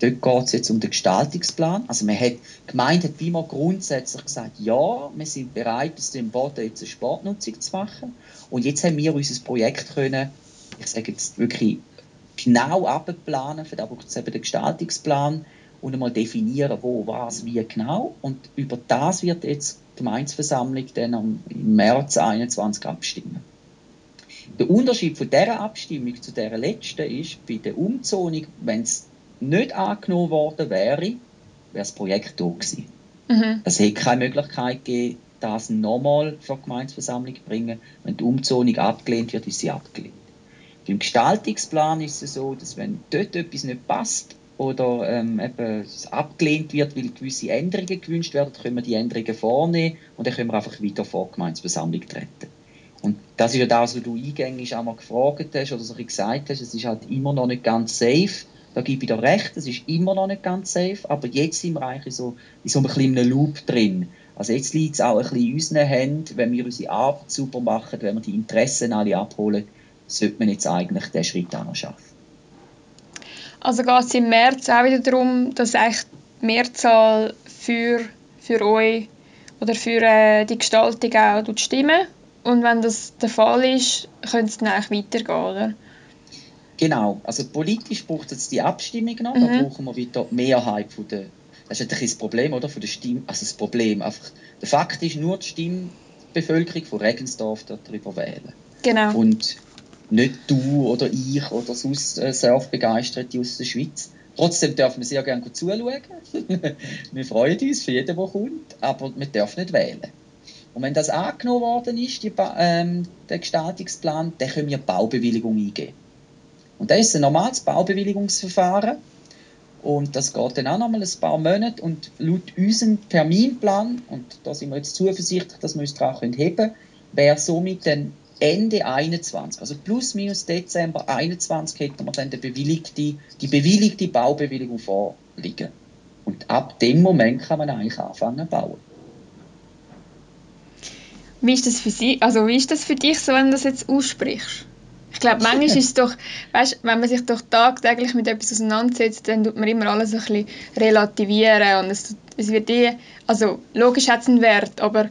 dort geht es jetzt um den Gestaltungsplan. Also man hat, die Gemeinde hat immer grundsätzlich gesagt, ja, wir sind bereit, aus dem Boden jetzt eine Sportnutzung zu machen. Und jetzt haben wir unser Projekt können, ich sage jetzt wirklich genau abplanen, da braucht es eben den Gestaltungsplan und einmal definieren, wo, was, wie genau. Und über das wird jetzt die Gemeinsversammlung dann im März 2021 abstimmen. Der Unterschied von dieser Abstimmung zu der letzten ist, bei der Umzonung, wenn es nicht angenommen worden wäre, wäre das Projekt da gewesen. Mhm. Es hätte keine Möglichkeit gegeben, das nochmal zur Gemeinsversammlung zu bringen. Wenn die Umzonung abgelehnt wird, ist sie abgelehnt. Beim Gestaltungsplan ist es so, dass wenn dort etwas nicht passt oder ähm, eben abgelehnt wird, weil gewisse Änderungen gewünscht werden, können wir die Änderungen vornehmen und dann können wir einfach wieder vor die Gemeinsversammlung treten. Und das ist ja das, was du eingängig einmal gefragt hast oder so gesagt hast, es ist halt immer noch nicht ganz safe. Da gebe ich dir recht, es ist immer noch nicht ganz safe, aber jetzt sind wir eigentlich so in so einem kleinen Loop drin. Also jetzt liegt es auch ein bisschen in unseren Händen, wenn wir unsere Arbeit super machen, wenn wir die Interessen alle abholen, sollte man jetzt eigentlich diesen Schritt auch noch schaffen. Also geht es im März auch wieder darum, dass eigentlich die Mehrzahl für, für euch oder für äh, die Gestaltung auch stimmen und wenn das der Fall ist, könnte es dann eigentlich weitergehen, oder? Genau, also politisch braucht es die Abstimmung noch, mhm. da brauchen wir wieder die Mehrheit von der, das ist natürlich das Problem, oder, von der Stimme, also das Problem, einfach, der Fakt ist, nur die Stimmbevölkerung von Regensdorf darüber wählen. Genau. Und nicht du oder ich oder sonst äh, Surfbegeisterte aus der Schweiz. Trotzdem dürfen wir sehr gerne zuschauen. wir freuen uns für jeden, der kommt, aber wir dürfen nicht wählen. Und wenn das angenommen worden ist, die, ähm, der Gestaltungsplan, dann können wir Baubewilligung eingeben. Und das ist ein normales Baubewilligungsverfahren. Und das geht dann auch nochmal ein paar Monate. Und laut unserem Terminplan, und da sind wir jetzt zuversichtlich, dass wir uns daran heben können, wäre somit dann Ende 21, also plus minus Dezember 21 hätten wir dann die bewilligte, die bewilligte Baubewilligung vorliegen. Und ab dem Moment kann man eigentlich anfangen zu bauen. Wie ist das für Sie, also wie ist das für dich so, wenn du das jetzt aussprichst? Ich glaube, manchmal ist es doch, weißt, wenn man sich doch tagtäglich mit etwas auseinandersetzt, dann tut man immer alles ein bisschen relativieren und es, es wird eh, also logisch hat es einen Wert, aber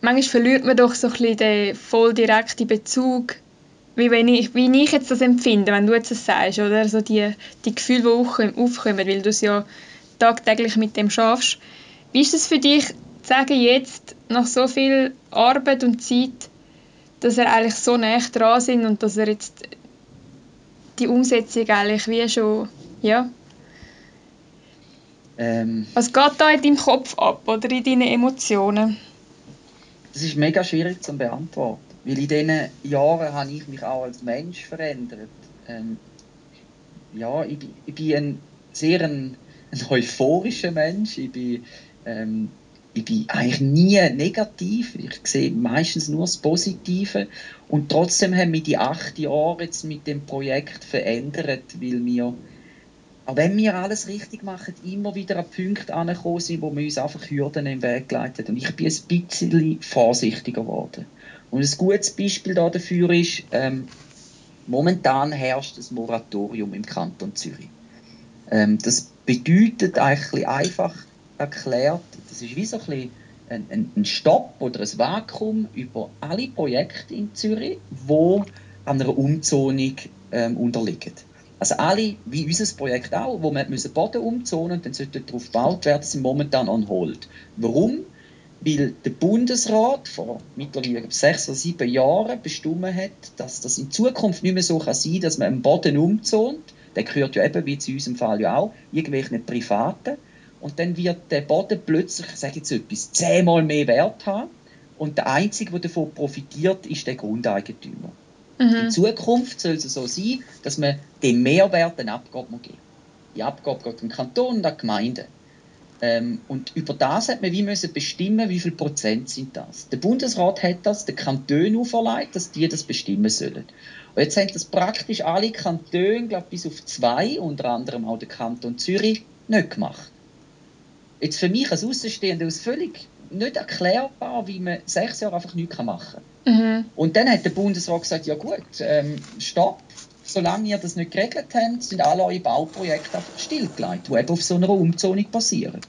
manchmal verliert man doch so ein bisschen den voll direkten Bezug, wie, wenn ich, wie ich jetzt das empfinde, wenn du jetzt das sagst, oder? So die, die Gefühle, die aufkommen, weil du es ja tagtäglich mit dem schaffst. Wie ist es für dich, zu sagen jetzt, nach so viel Arbeit und Zeit, dass er eigentlich so nah dran sind und dass er jetzt die Umsetzung eigentlich wie schon, ja. Ähm, Was geht da in deinem Kopf ab oder in deinen Emotionen? Das ist mega schwierig zu beantworten, weil in diesen Jahren habe ich mich auch als Mensch verändert. Ähm, ja, ich, ich bin ein sehr ein, ein euphorischer Mensch. Ich bin ähm, ich bin eigentlich nie negativ. Ich sehe meistens nur das Positive. Und trotzdem haben wir die acht Jahre jetzt mit dem Projekt verändert, weil wir, auch wenn wir alles richtig machen, immer wieder an Punkte angekommen sind, wo wir uns einfach Hürden im Weg geleitet Und ich bin ein bisschen vorsichtiger geworden. Und ein gutes Beispiel dafür ist, ähm, momentan herrscht ein Moratorium im Kanton Zürich. Ähm, das bedeutet eigentlich einfach erklärt, das ist wie so ein, ein, ein Stopp oder ein Vakuum über alle Projekte in Zürich, die einer Umzonung ähm, unterliegen. Also alle, wie unser Projekt auch, wo wir müssen Boden umzonen und dann sollte darauf gebaut werden, sind momentan on hold. Warum? Weil der Bundesrat vor mittlerweile sechs oder sieben Jahren bestimmt hat, dass das in Zukunft nicht mehr so kann sein kann, dass man einen Boden umzont. Der gehört ja eben, wie in unserem Fall ja auch, irgendwelchen Privaten und dann wird der Boden plötzlich, ich sage jetzt etwas, zehnmal mehr Wert haben und der Einzige, der davon profitiert, ist der Grundeigentümer. Mhm. In Zukunft soll es so sein, dass man den Mehrwert eine Abgabe geben Die Abgabe geht dem Kanton und der Gemeinde. Ähm, und über das hat man wie müssen bestimmen, wie viel Prozent sind das. Der Bundesrat hat das den Kantonen auferlegt, dass die das bestimmen sollen. Und jetzt haben das praktisch alle Kantone, glaube bis auf zwei, unter anderem auch der Kanton Zürich, nicht gemacht jetzt für mich als Außenstehender ist völlig nicht erklärbar, wie man sechs Jahre einfach nichts machen kann. Mhm. Und dann hat der Bundesrat gesagt, ja gut, ähm, stopp, solange ihr das nicht geregelt habt, sind alle eure Bauprojekte einfach stillgelegt, die eben auf so einer Umzonung basieren.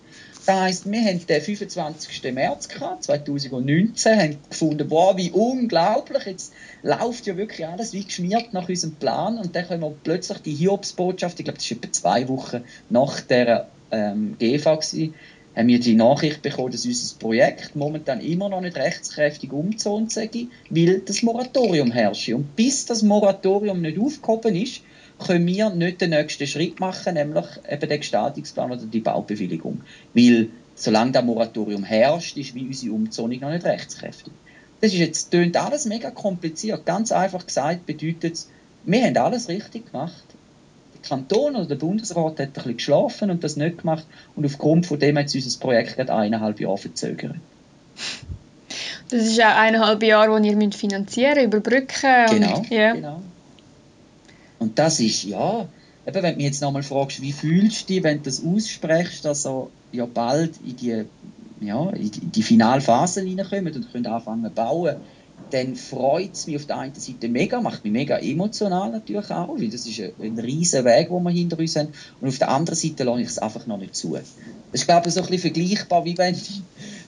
Das heisst, wir haben den 25. März gehabt, 2019, haben gefunden, wow, wie unglaublich, jetzt läuft ja wirklich alles wie geschmiert nach unserem Plan und dann können wir plötzlich die Hiobsbotschaft, ich glaube, das ist etwa zwei Wochen nach der ähm, gewesen, haben wir die Nachricht bekommen, dass unser Projekt momentan immer noch nicht rechtskräftig umgezont sei, weil das Moratorium herrscht. Und bis das Moratorium nicht aufgehoben ist, können wir nicht den nächsten Schritt machen, nämlich eben den Gestaltungsplan oder die Baubewilligung. Weil solange das Moratorium herrscht, ist wie unsere Umzonung noch nicht rechtskräftig. Das ist jetzt, tönt alles mega kompliziert. Ganz einfach gesagt bedeutet es, wir haben alles richtig gemacht. Kanton oder der Bundesrat hat ein bisschen geschlafen und das nicht gemacht und aufgrund von dem hat sich unser Projekt gerade eineinhalb Jahre verzögert. Das ist auch eineinhalb Jahre, die ihr finanzieren müsst, überbrücken. Genau, und, ja. genau. Und das ist, ja, eben, wenn du mich jetzt nochmal fragst, wie fühlst du dich, wenn du das aussprichst, dass er ja bald in die, ja, in die Finalphase reinkommt und könnt anfangen zu bauen, dann freut es mich auf der einen Seite mega, macht mich mega emotional natürlich auch, weil das ist ein, riesen Weg, den wir hinter uns haben. Und auf der anderen Seite lasse ich es einfach noch nicht zu. Das ist, glaube ich, so ein bisschen vergleichbar, wie wenn die,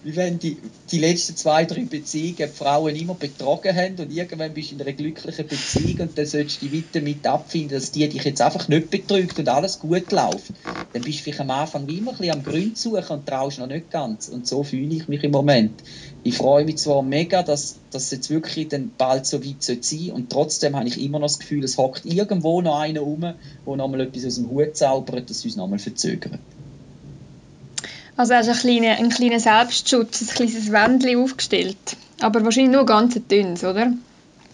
wie wenn die, die letzten zwei, drei Beziehungen die Frauen immer betrogen haben und irgendwann bist du in einer glücklichen Beziehung und dann solltest du weiter mit abfinden, dass die dich jetzt einfach nicht betrügt und alles gut läuft. Dann bist du vielleicht am Anfang wie immer ein bisschen am Grün suchen und traust noch nicht ganz. Und so fühle ich mich im Moment. Ich freue mich zwar mega, dass das jetzt wirklich dann bald so weit sein soll und trotzdem habe ich immer noch das Gefühl, es hockt irgendwo noch einer rum, der nochmal etwas aus dem Hut zaubert, das uns nochmal verzögert. Also hast du einen kleinen, einen kleinen Selbstschutz, ein kleines Wändchen aufgestellt. Aber wahrscheinlich nur ganz dünnes, oder?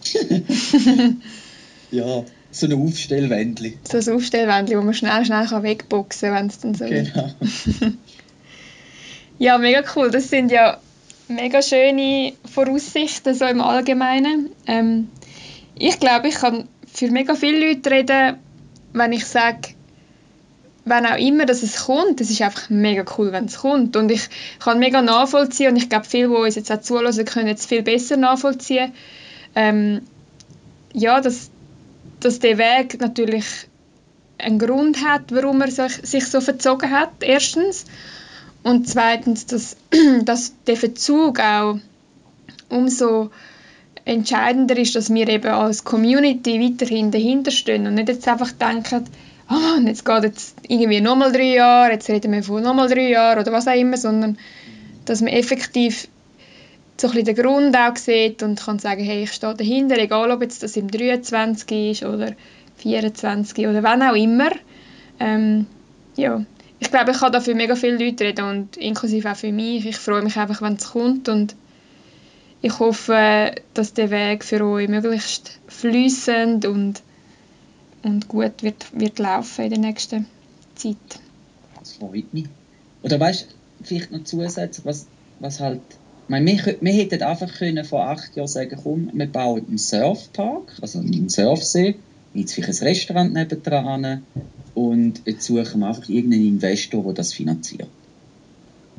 ja, so ein Aufstellwändchen. So ein Aufstellwändchen, wo man schnell, schnell wegboxen kann, wenn es dann so Genau. ja, mega cool. Das sind ja mega schöne Voraussichten so im Allgemeinen. Ähm, ich glaube, ich kann für mega viele Leute reden, wenn ich sage, wenn auch immer dass es kommt, es ist einfach mega cool, wenn es kommt. Und ich kann mega nachvollziehen und ich glaube, viele, die uns jetzt auch zuhören, können es viel besser nachvollziehen. Ähm, ja, dass, dass der Weg natürlich einen Grund hat, warum er sich, sich so verzogen hat, erstens. Und zweitens, dass, dass der Verzug auch umso entscheidender ist, dass wir eben als Community weiterhin dahinter stehen und nicht jetzt einfach denken, oh Mann, jetzt geht jetzt irgendwie nochmal drei Jahre, jetzt reden wir von nochmal drei Jahren oder was auch immer, sondern dass man effektiv so ein den Grund auch sieht und kann sagen, hey, ich stehe dahinter, egal ob jetzt das im 23 ist oder 24 oder wann auch immer. Ähm, ja, ich glaube, ich kann da für mega viele Leute reden und inklusive auch für mich. Ich freue mich einfach, wenn es kommt und ich hoffe, dass der Weg für euch möglichst fließend und, und gut wird, wird laufen in der nächsten Zeit. Das freut mich. Oder weißt du, vielleicht noch zusätzlich, was, was halt meine, wir, wir hätten einfach können vor acht Jahren sagen komm, wir bauen einen Surfpark, also einen Surfsee, jetzt vielleicht ein Restaurant nebendran und jetzt suchen wir einfach irgendeinen Investor, der das finanziert.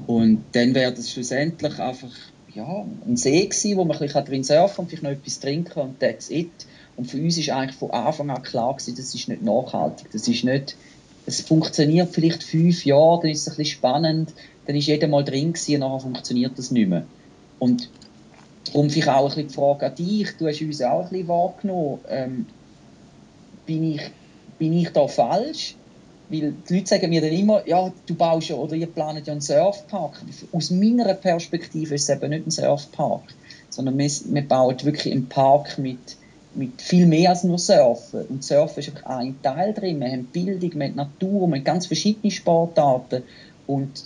Und dann wäre das schlussendlich einfach ja, ein See gewesen, wo man ein bisschen drin surfen und vielleicht noch etwas trinken und that's it. Und für uns ist eigentlich von Anfang an klar gewesen, das ist nicht nachhaltig, das ist nicht, es funktioniert vielleicht fünf Jahre, dann ist es ein bisschen spannend, dann ist jeder mal drin gewesen nachher funktioniert das nicht mehr. Und darum vielleicht auch ein bisschen die Frage an dich, du hast uns auch ein bisschen wahrgenommen, ähm, bin, ich, bin ich da falsch? Weil die Leute sagen mir dann immer, ja, du baust ja, oder ihr plant ja einen Surfpark. Aus meiner Perspektive ist es eben nicht ein Surfpark, sondern wir, wir bauen wirklich einen Park mit, mit viel mehr als nur Surfen. Und Surfen ist auch ein Teil drin. Wir haben Bildung, wir haben Natur, wir haben ganz verschiedene Sportarten. Und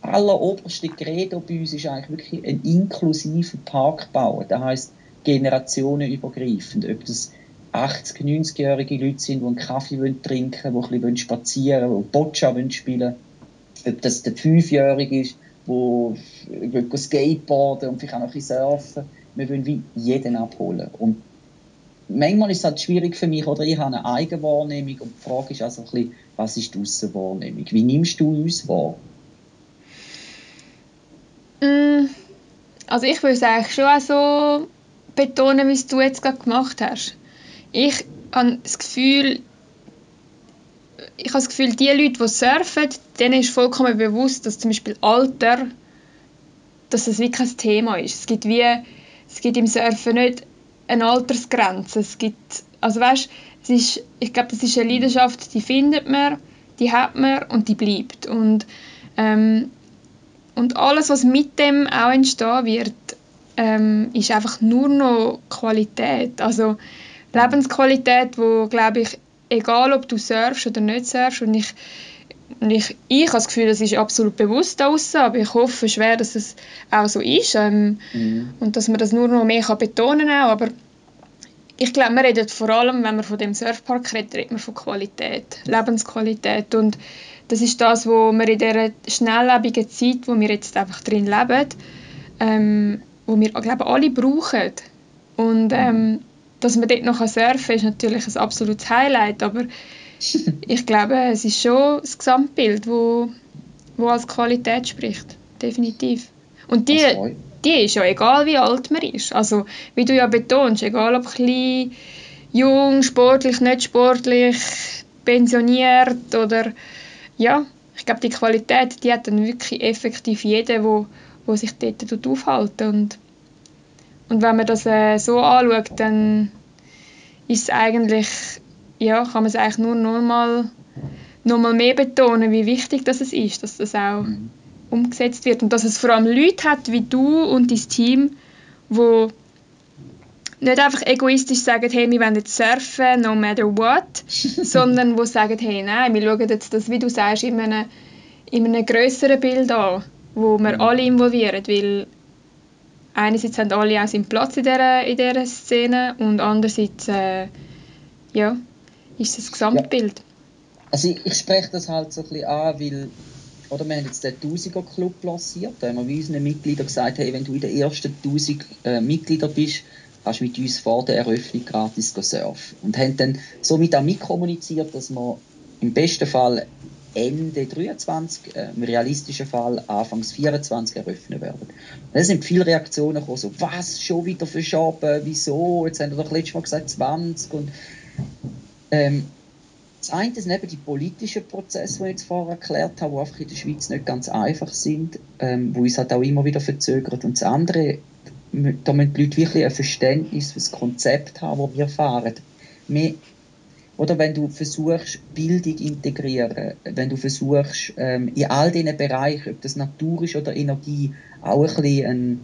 alleroberste Credo bei uns ist eigentlich wirklich ein inklusiver Park bauen. Das heisst, generationenübergreifend. Ob das 80-, 90-jährige Leute sind, die einen Kaffee trinken wollen, die spazieren wollen, die Boccia spielen wollen. Ob das der Fünfjährige ist, der Skateboarden und vielleicht auch noch ein bisschen surfen. Wir wollen wie jeden abholen. Und manchmal ist es halt schwierig für mich, oder ich habe eine Eigenwahrnehmung und die Frage ist also ein bisschen, was ist die Aussenwahrnehmung? Wie nimmst du uns wahr? Mm, also ich würde es eigentlich schon so betonen, wie es du jetzt gerade gemacht hast. Ich habe das Gefühl, ich habe das Gefühl, die Leute, die surfen, denen ist vollkommen bewusst, dass zum Beispiel Alter, dass das wirklich kein Thema ist. Es gibt wie, es gibt im Surfen nicht eine Altersgrenze. Es gibt, also weißt, es ist, ich glaube, das ist eine Leidenschaft, die findet man, die hat man und die bleibt. Und ähm, und alles, was mit dem auch entstehen wird, ähm, ist einfach nur noch Qualität. Also Lebensqualität, wo glaube ich, egal ob du surfst oder nicht surfst, und ich, und ich, ich habe das Gefühl, das ist absolut bewusst da draussen, aber ich hoffe schwer, dass es auch so ist ähm, mhm. und dass man das nur noch mehr kann betonen kann. Aber ich glaube, man redet vor allem, wenn man von dem Surfpark redet, redet man von Qualität, Lebensqualität und das ist das, was wir in dieser schnelllebigen Zeit, wo wir jetzt einfach drin leben, ähm, wo wir glaube alle brauchen. Und ähm, dass man dort noch surfen kann, ist natürlich ein absolutes Highlight, aber ich glaube, es ist schon das Gesamtbild, wo, wo als Qualität spricht, definitiv. Und die, die ist ja egal, wie alt man ist. Also, wie du ja betonst, egal ob klein, jung, sportlich, nicht sportlich, pensioniert oder ja, ich glaube, die Qualität, die hat dann wirklich effektiv jeder, wo, wo sich dort aufhält. Und, und wenn man das äh, so anschaut, dann ist eigentlich, ja, kann man es eigentlich nur noch mal, noch mal mehr betonen, wie wichtig das ist, dass das auch mhm. umgesetzt wird und dass es vor allem Leute hat wie du und dein Team, wo nicht einfach egoistisch sagen, hey, wir wollen jetzt surfen, no matter what, sondern wo sagen, hey, nein, wir schauen jetzt das, wie du sagst, in einem, in einem grösseren Bild an, wo wir mhm. alle involvieren, weil einerseits haben alle auch seinen Platz in dieser, in dieser Szene und andererseits, äh, ja, ist das Gesamtbild. Ja. Also ich, ich, spreche das halt so ein bisschen an, weil oder wir haben jetzt den 1000er Club lanciert, da haben wir unseren Mitgliedern gesagt, hey, wenn du in den ersten 1000 äh, Mitgliedern bist, kannst mit uns vor der Eröffnung gratis surfen. Und haben dann somit auch mitkommuniziert, dass wir im besten Fall Ende 23, äh, im realistischen Fall Anfangs 24 eröffnen werden. Da sind viele Reaktionen gekommen, so, was, schon wieder verschoben, wieso, jetzt haben wir doch letztes Mal gesagt 20 und ähm, das eine sind eben die politischen Prozesse, die ich jetzt vorher erklärt habe, die einfach in der Schweiz nicht ganz einfach sind, ähm, wo uns halt auch immer wieder verzögert. Und das andere, da müssen die Leute wirklich ein Verständnis für das Konzept haben, das wir fahren. Wir, oder wenn du versuchst, Bildung integrieren, wenn du versuchst, ähm, in all diesen Bereichen, ob das Natur ist oder Energie, auch ein bisschen ein,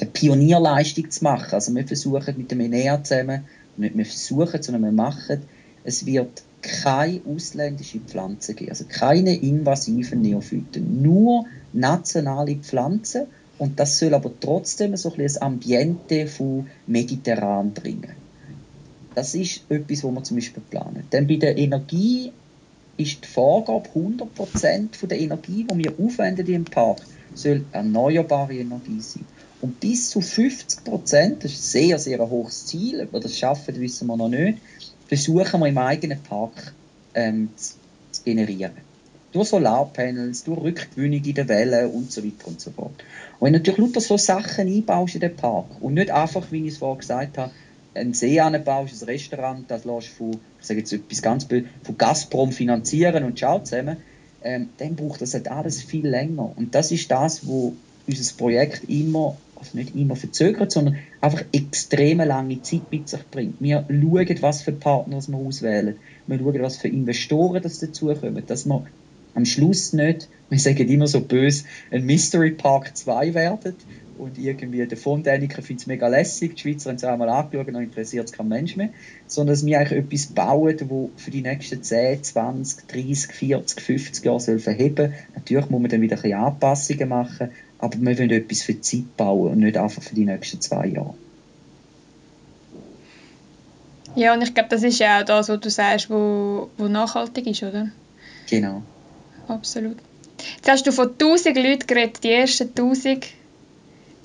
eine Pionierleistung zu machen. Also wir versuchen mit dem ENEA zusammen, nicht wir versuchen, sondern wir machen, es wird keine ausländischen Pflanzen geben, also keine invasiven Neophyten, nur nationale Pflanzen und das soll aber trotzdem so ein, bisschen ein Ambiente von mediterran bringen. Das ist etwas, was wir zum Beispiel planen. Dann bei der Energie ist die Vorgabe, 100% von der Energie, die wir aufwenden im Park, soll erneuerbare Energie sein. Und bis zu 50% das ist ein sehr, sehr hohes Ziel, ob wir das schaffen, wissen wir noch nicht, versuchen wir im eigenen Park ähm, zu, zu, generieren. Durch Solarpanels, durch Rückgewinnung in den Wellen und so weiter und so fort. Und wenn du natürlich lauter so Sachen einbaust in den Park und nicht einfach, wie ich es vorher gesagt habe, einen See anbaust, ein Restaurant, das lässt von, ich sage jetzt etwas ganz von Gazprom finanzieren und schaut zusammen, ähm, dann braucht das halt alles viel länger. Und das ist das, wo unser Projekt immer also nicht immer verzögert, sondern einfach extrem lange Zeit mit sich bringt. Wir schauen, was für Partner wir auswählen. Wir schauen, was für Investoren das dazukommen, dass wir am Schluss nicht, wir sagen immer so böse, ein Mystery Park 2 werden und irgendwie der Fontäniker findet es mega lässig, die Schweizer haben es einmal angeschaut und dann interessiert es kein Mensch mehr, sondern dass wir eigentlich etwas bauen, das für die nächsten 10, 20, 30, 40, 50 Jahre soll verheben. Natürlich muss man dann wieder ein bisschen Anpassungen machen, aber wir wollen etwas für die Zeit bauen und nicht einfach für die nächsten zwei Jahre. Ja, und ich glaube, das ist ja auch das, was du sagst, wo, wo nachhaltig ist, oder? Genau. Absolut. Jetzt hast du von 1000 Leuten geredet, die ersten 1000.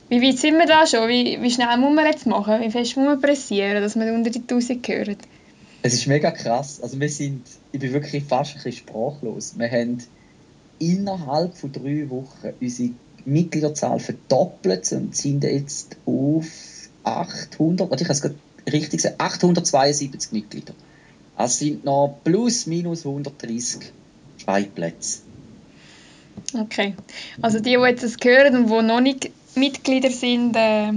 Wie weit sind wir da schon? Wie, wie schnell muss man jetzt machen? Wie fest muss man pressieren, dass man unter die 1000 gehört? Es ist mega krass. Also wir sind, ich bin wirklich fast ein bisschen sprachlos. Wir haben innerhalb von drei Wochen unsere Mitgliederzahl verdoppelt und sind jetzt auf 800, oder ich habe es gerade richtig gesagt, 872 Mitglieder. Es sind noch plus minus 130 Freiplätze. Okay. Also die, die jetzt das hören und die noch nicht Mitglieder sind, äh,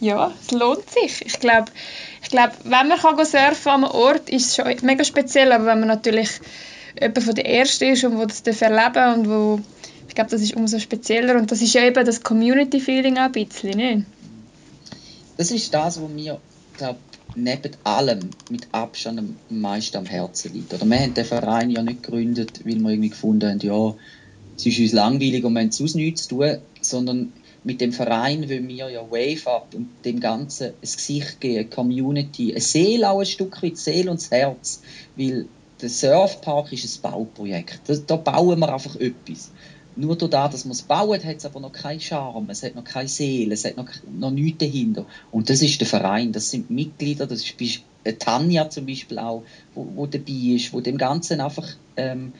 ja, es lohnt sich. Ich glaube, ich glaub, wenn man kann surfen an einem Ort, ist es schon mega speziell, aber wenn man natürlich jemand von den Ersten ist und wo das erleben und wo ich glaube, das ist umso spezieller und das ist ja eben das Community-Feeling auch ein bisschen, nicht? Das ist das, was mir, glaube neben allem mit Abstand am meisten am Herzen liegt. Oder wir haben den Verein ja nicht gegründet, weil wir irgendwie gefunden haben, ja, es ist uns langweilig und wir haben sonst nichts zu tun, sondern mit dem Verein wollen wir ja Wave Up und dem Ganzen ein Gesicht geben, eine Community, eine Seele auch ein Stück weit, Seele und das Herz, weil der Surfpark ist ein Bauprojekt. Da, da bauen wir einfach etwas. Nur dadurch, dass man es baut, hat es aber noch keinen Charme, es hat noch keine Seele, es hat noch, noch nichts dahinter. Und das ist der Verein, das sind Mitglieder, das ist Tanja zum Beispiel auch, wo, wo dabei ist, wo dem Ganzen einfach ähm,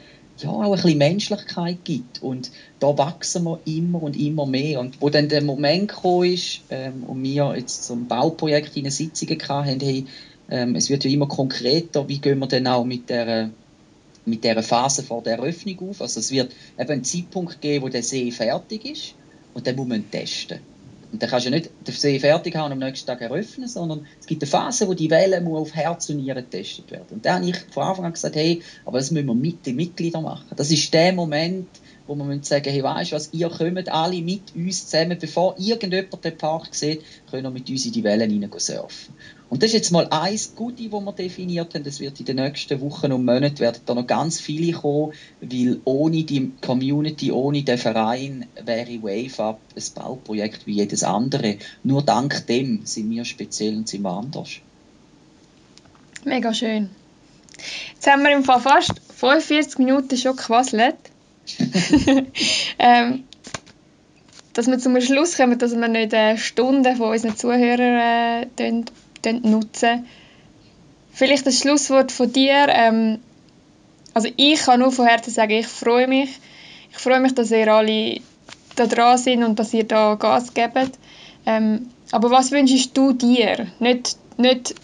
ja, auch ein bisschen Menschlichkeit gibt. Und da wachsen wir immer und immer mehr. Und wo dann der Moment gekommen ist, ähm, und wir jetzt zum Bauprojekt in Sitzungen hatten, hey, ähm, es wird ja immer konkreter, wie gehen wir denn auch mit der mit der Phase vor der Eröffnung auf. Also es wird eben einen Zeitpunkt geben, wo der See fertig ist und dann muss man testen. Und dann kannst du ja nicht den See fertig haben und am nächsten Tag eröffnen, sondern es gibt eine Phase, wo die Welle muss auf Herz und Nieren getestet werden. Und da habe ich von Anfang an gesagt, hey, aber das müssen wir mit den Mitgliedern machen. Das ist der Moment, wo wir sagen, hey, weißt du was, ihr kommt alle mit uns zusammen, bevor irgendjemand den Park sieht, können wir mit uns in die Wellen hinein surfen. Und das ist jetzt mal ein Goodie, das wir definiert haben. Das wird in den nächsten Wochen und Monaten werden da noch ganz viele kommen, weil ohne die Community, ohne den Verein wäre Wave Up ein Bauprojekt wie jedes andere. Nur dank dem sind wir speziell und sind wir anders. Mega schön. Jetzt haben wir im Fall fast 45 Minuten schon gequasselt. ähm, dass wir zum Schluss kommen, dass wir nicht eine Stunde von unseren Zuhörern äh, nutzen. Vielleicht das Schlusswort von dir. Ähm, also ich kann nur von Herzen sagen, ich freue mich. Ich freue mich, dass ihr alle da dran sind und dass ihr da Gas gebt. Ähm, aber was wünschst du dir? Nicht, nicht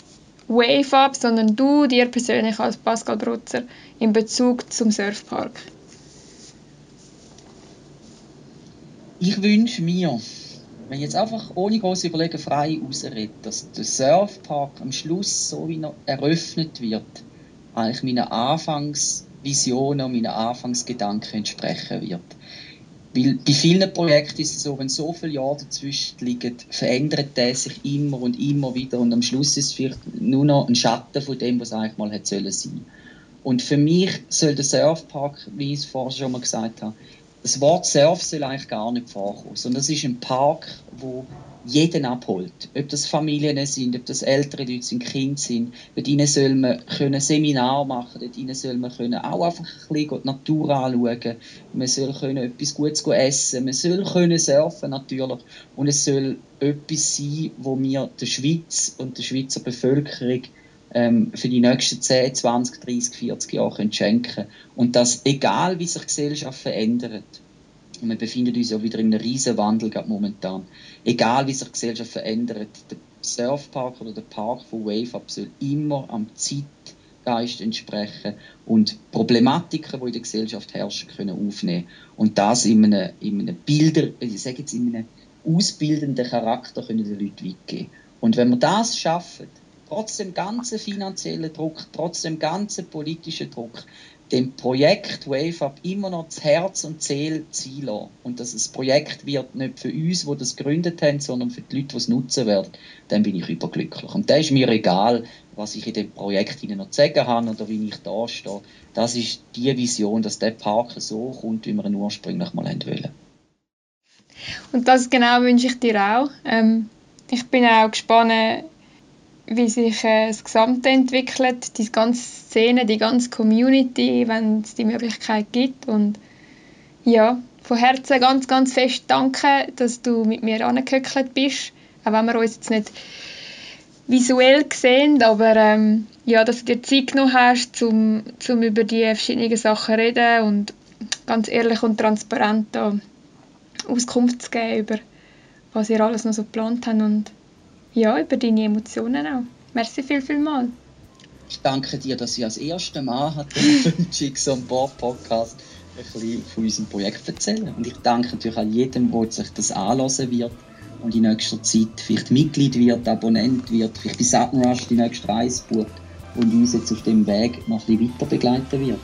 Wave Up, sondern du dir persönlich als Pascal Brutzer in Bezug zum Surfpark? Ich wünsche mir, wenn ich jetzt einfach ohne große Überlegen frei ausrede, dass der Surfpark am Schluss, so wie er eröffnet wird, eigentlich meinen Anfangsvisionen und meinen Anfangsgedanken entsprechen wird. Weil bei vielen Projekten ist es so, wenn so viele Jahre dazwischen liegen, verändert der sich immer und immer wieder und am Schluss ist es vielleicht nur noch ein Schatten von dem, was eigentlich mal hätte sollen. Und für mich soll der Surfpark, wie ich es vorher schon mal gesagt habe, das Wort Surf soll eigentlich gar nicht vorkommen, sondern es ist ein Park, wo jeden abholt. Ob das Familien sind, ob das ältere Leute sind, Kinder sind. Dort ihnen soll man können Seminar machen, dort ihnen soll man können auch einfach ein bisschen die Natur anschauen. Man soll können etwas Gutes essen, man soll können surfen natürlich und es soll etwas sein, wo wir der Schweiz und der Schweizer Bevölkerung ähm, für die nächsten 10, 20, 30, 40 Jahre können schenken Und das, egal wie sich Gesellschaft verändert, und wir befinden uns ja wieder in einem riesen Wandel momentan. Egal wie sich Gesellschaft verändert, der Surfpark oder der Park von Wave Up soll immer am Zeitgeist entsprechen und Problematiken, die in der Gesellschaft herrschen, können aufnehmen. Und das in einem, in einem Bilder, ich sage jetzt in einem ausbildenden Charakter können den Leuten weggeben. Und wenn wir das schaffen, trotz dem ganzen finanziellen Druck, trotz dem ganzen politischen Druck, dem Projekt Wave Up immer noch das Herz und Seele ziehen. Und dass das Projekt wird nicht für uns, die das gegründet haben, sondern für die Leute, die es nutzen werden, dann bin ich überglücklich. Und da ist mir egal, was ich in dem Projekt Ihnen noch zu sagen habe oder wie ich da stehe. Das ist die Vision, dass der Park so kommt, wie wir ihn ursprünglich mal wollen. Und das genau wünsche ich dir auch. Ähm, ich bin auch gespannt, wie sich äh, das Gesamte entwickelt, die ganze Szene, die ganze Community, wenn es die Möglichkeit gibt. Und ja, von Herzen ganz, ganz fest danke, dass du mit mir angehöckelt bist, auch wenn wir uns jetzt nicht visuell sehen, aber ähm, ja, dass du dir Zeit genommen hast, um zum über die verschiedenen Sachen zu reden und ganz ehrlich und transparent da Auskunft zu geben über was ihr alles noch so geplant habt und ja, über deine Emotionen auch. Merci viel, viel mal. Ich danke dir, dass ich als erster Mann hat den Chicks on Board Podcast ein bisschen von unserem Projekt erzählen. Und ich danke natürlich auch jedem, der sich das anlassen wird und in nächster Zeit vielleicht Mitglied wird, Abonnent wird, vielleicht bei Sutton Rush die nächste Reise bucht und uns jetzt auf dem Weg noch ein bisschen weiter begleiten wird.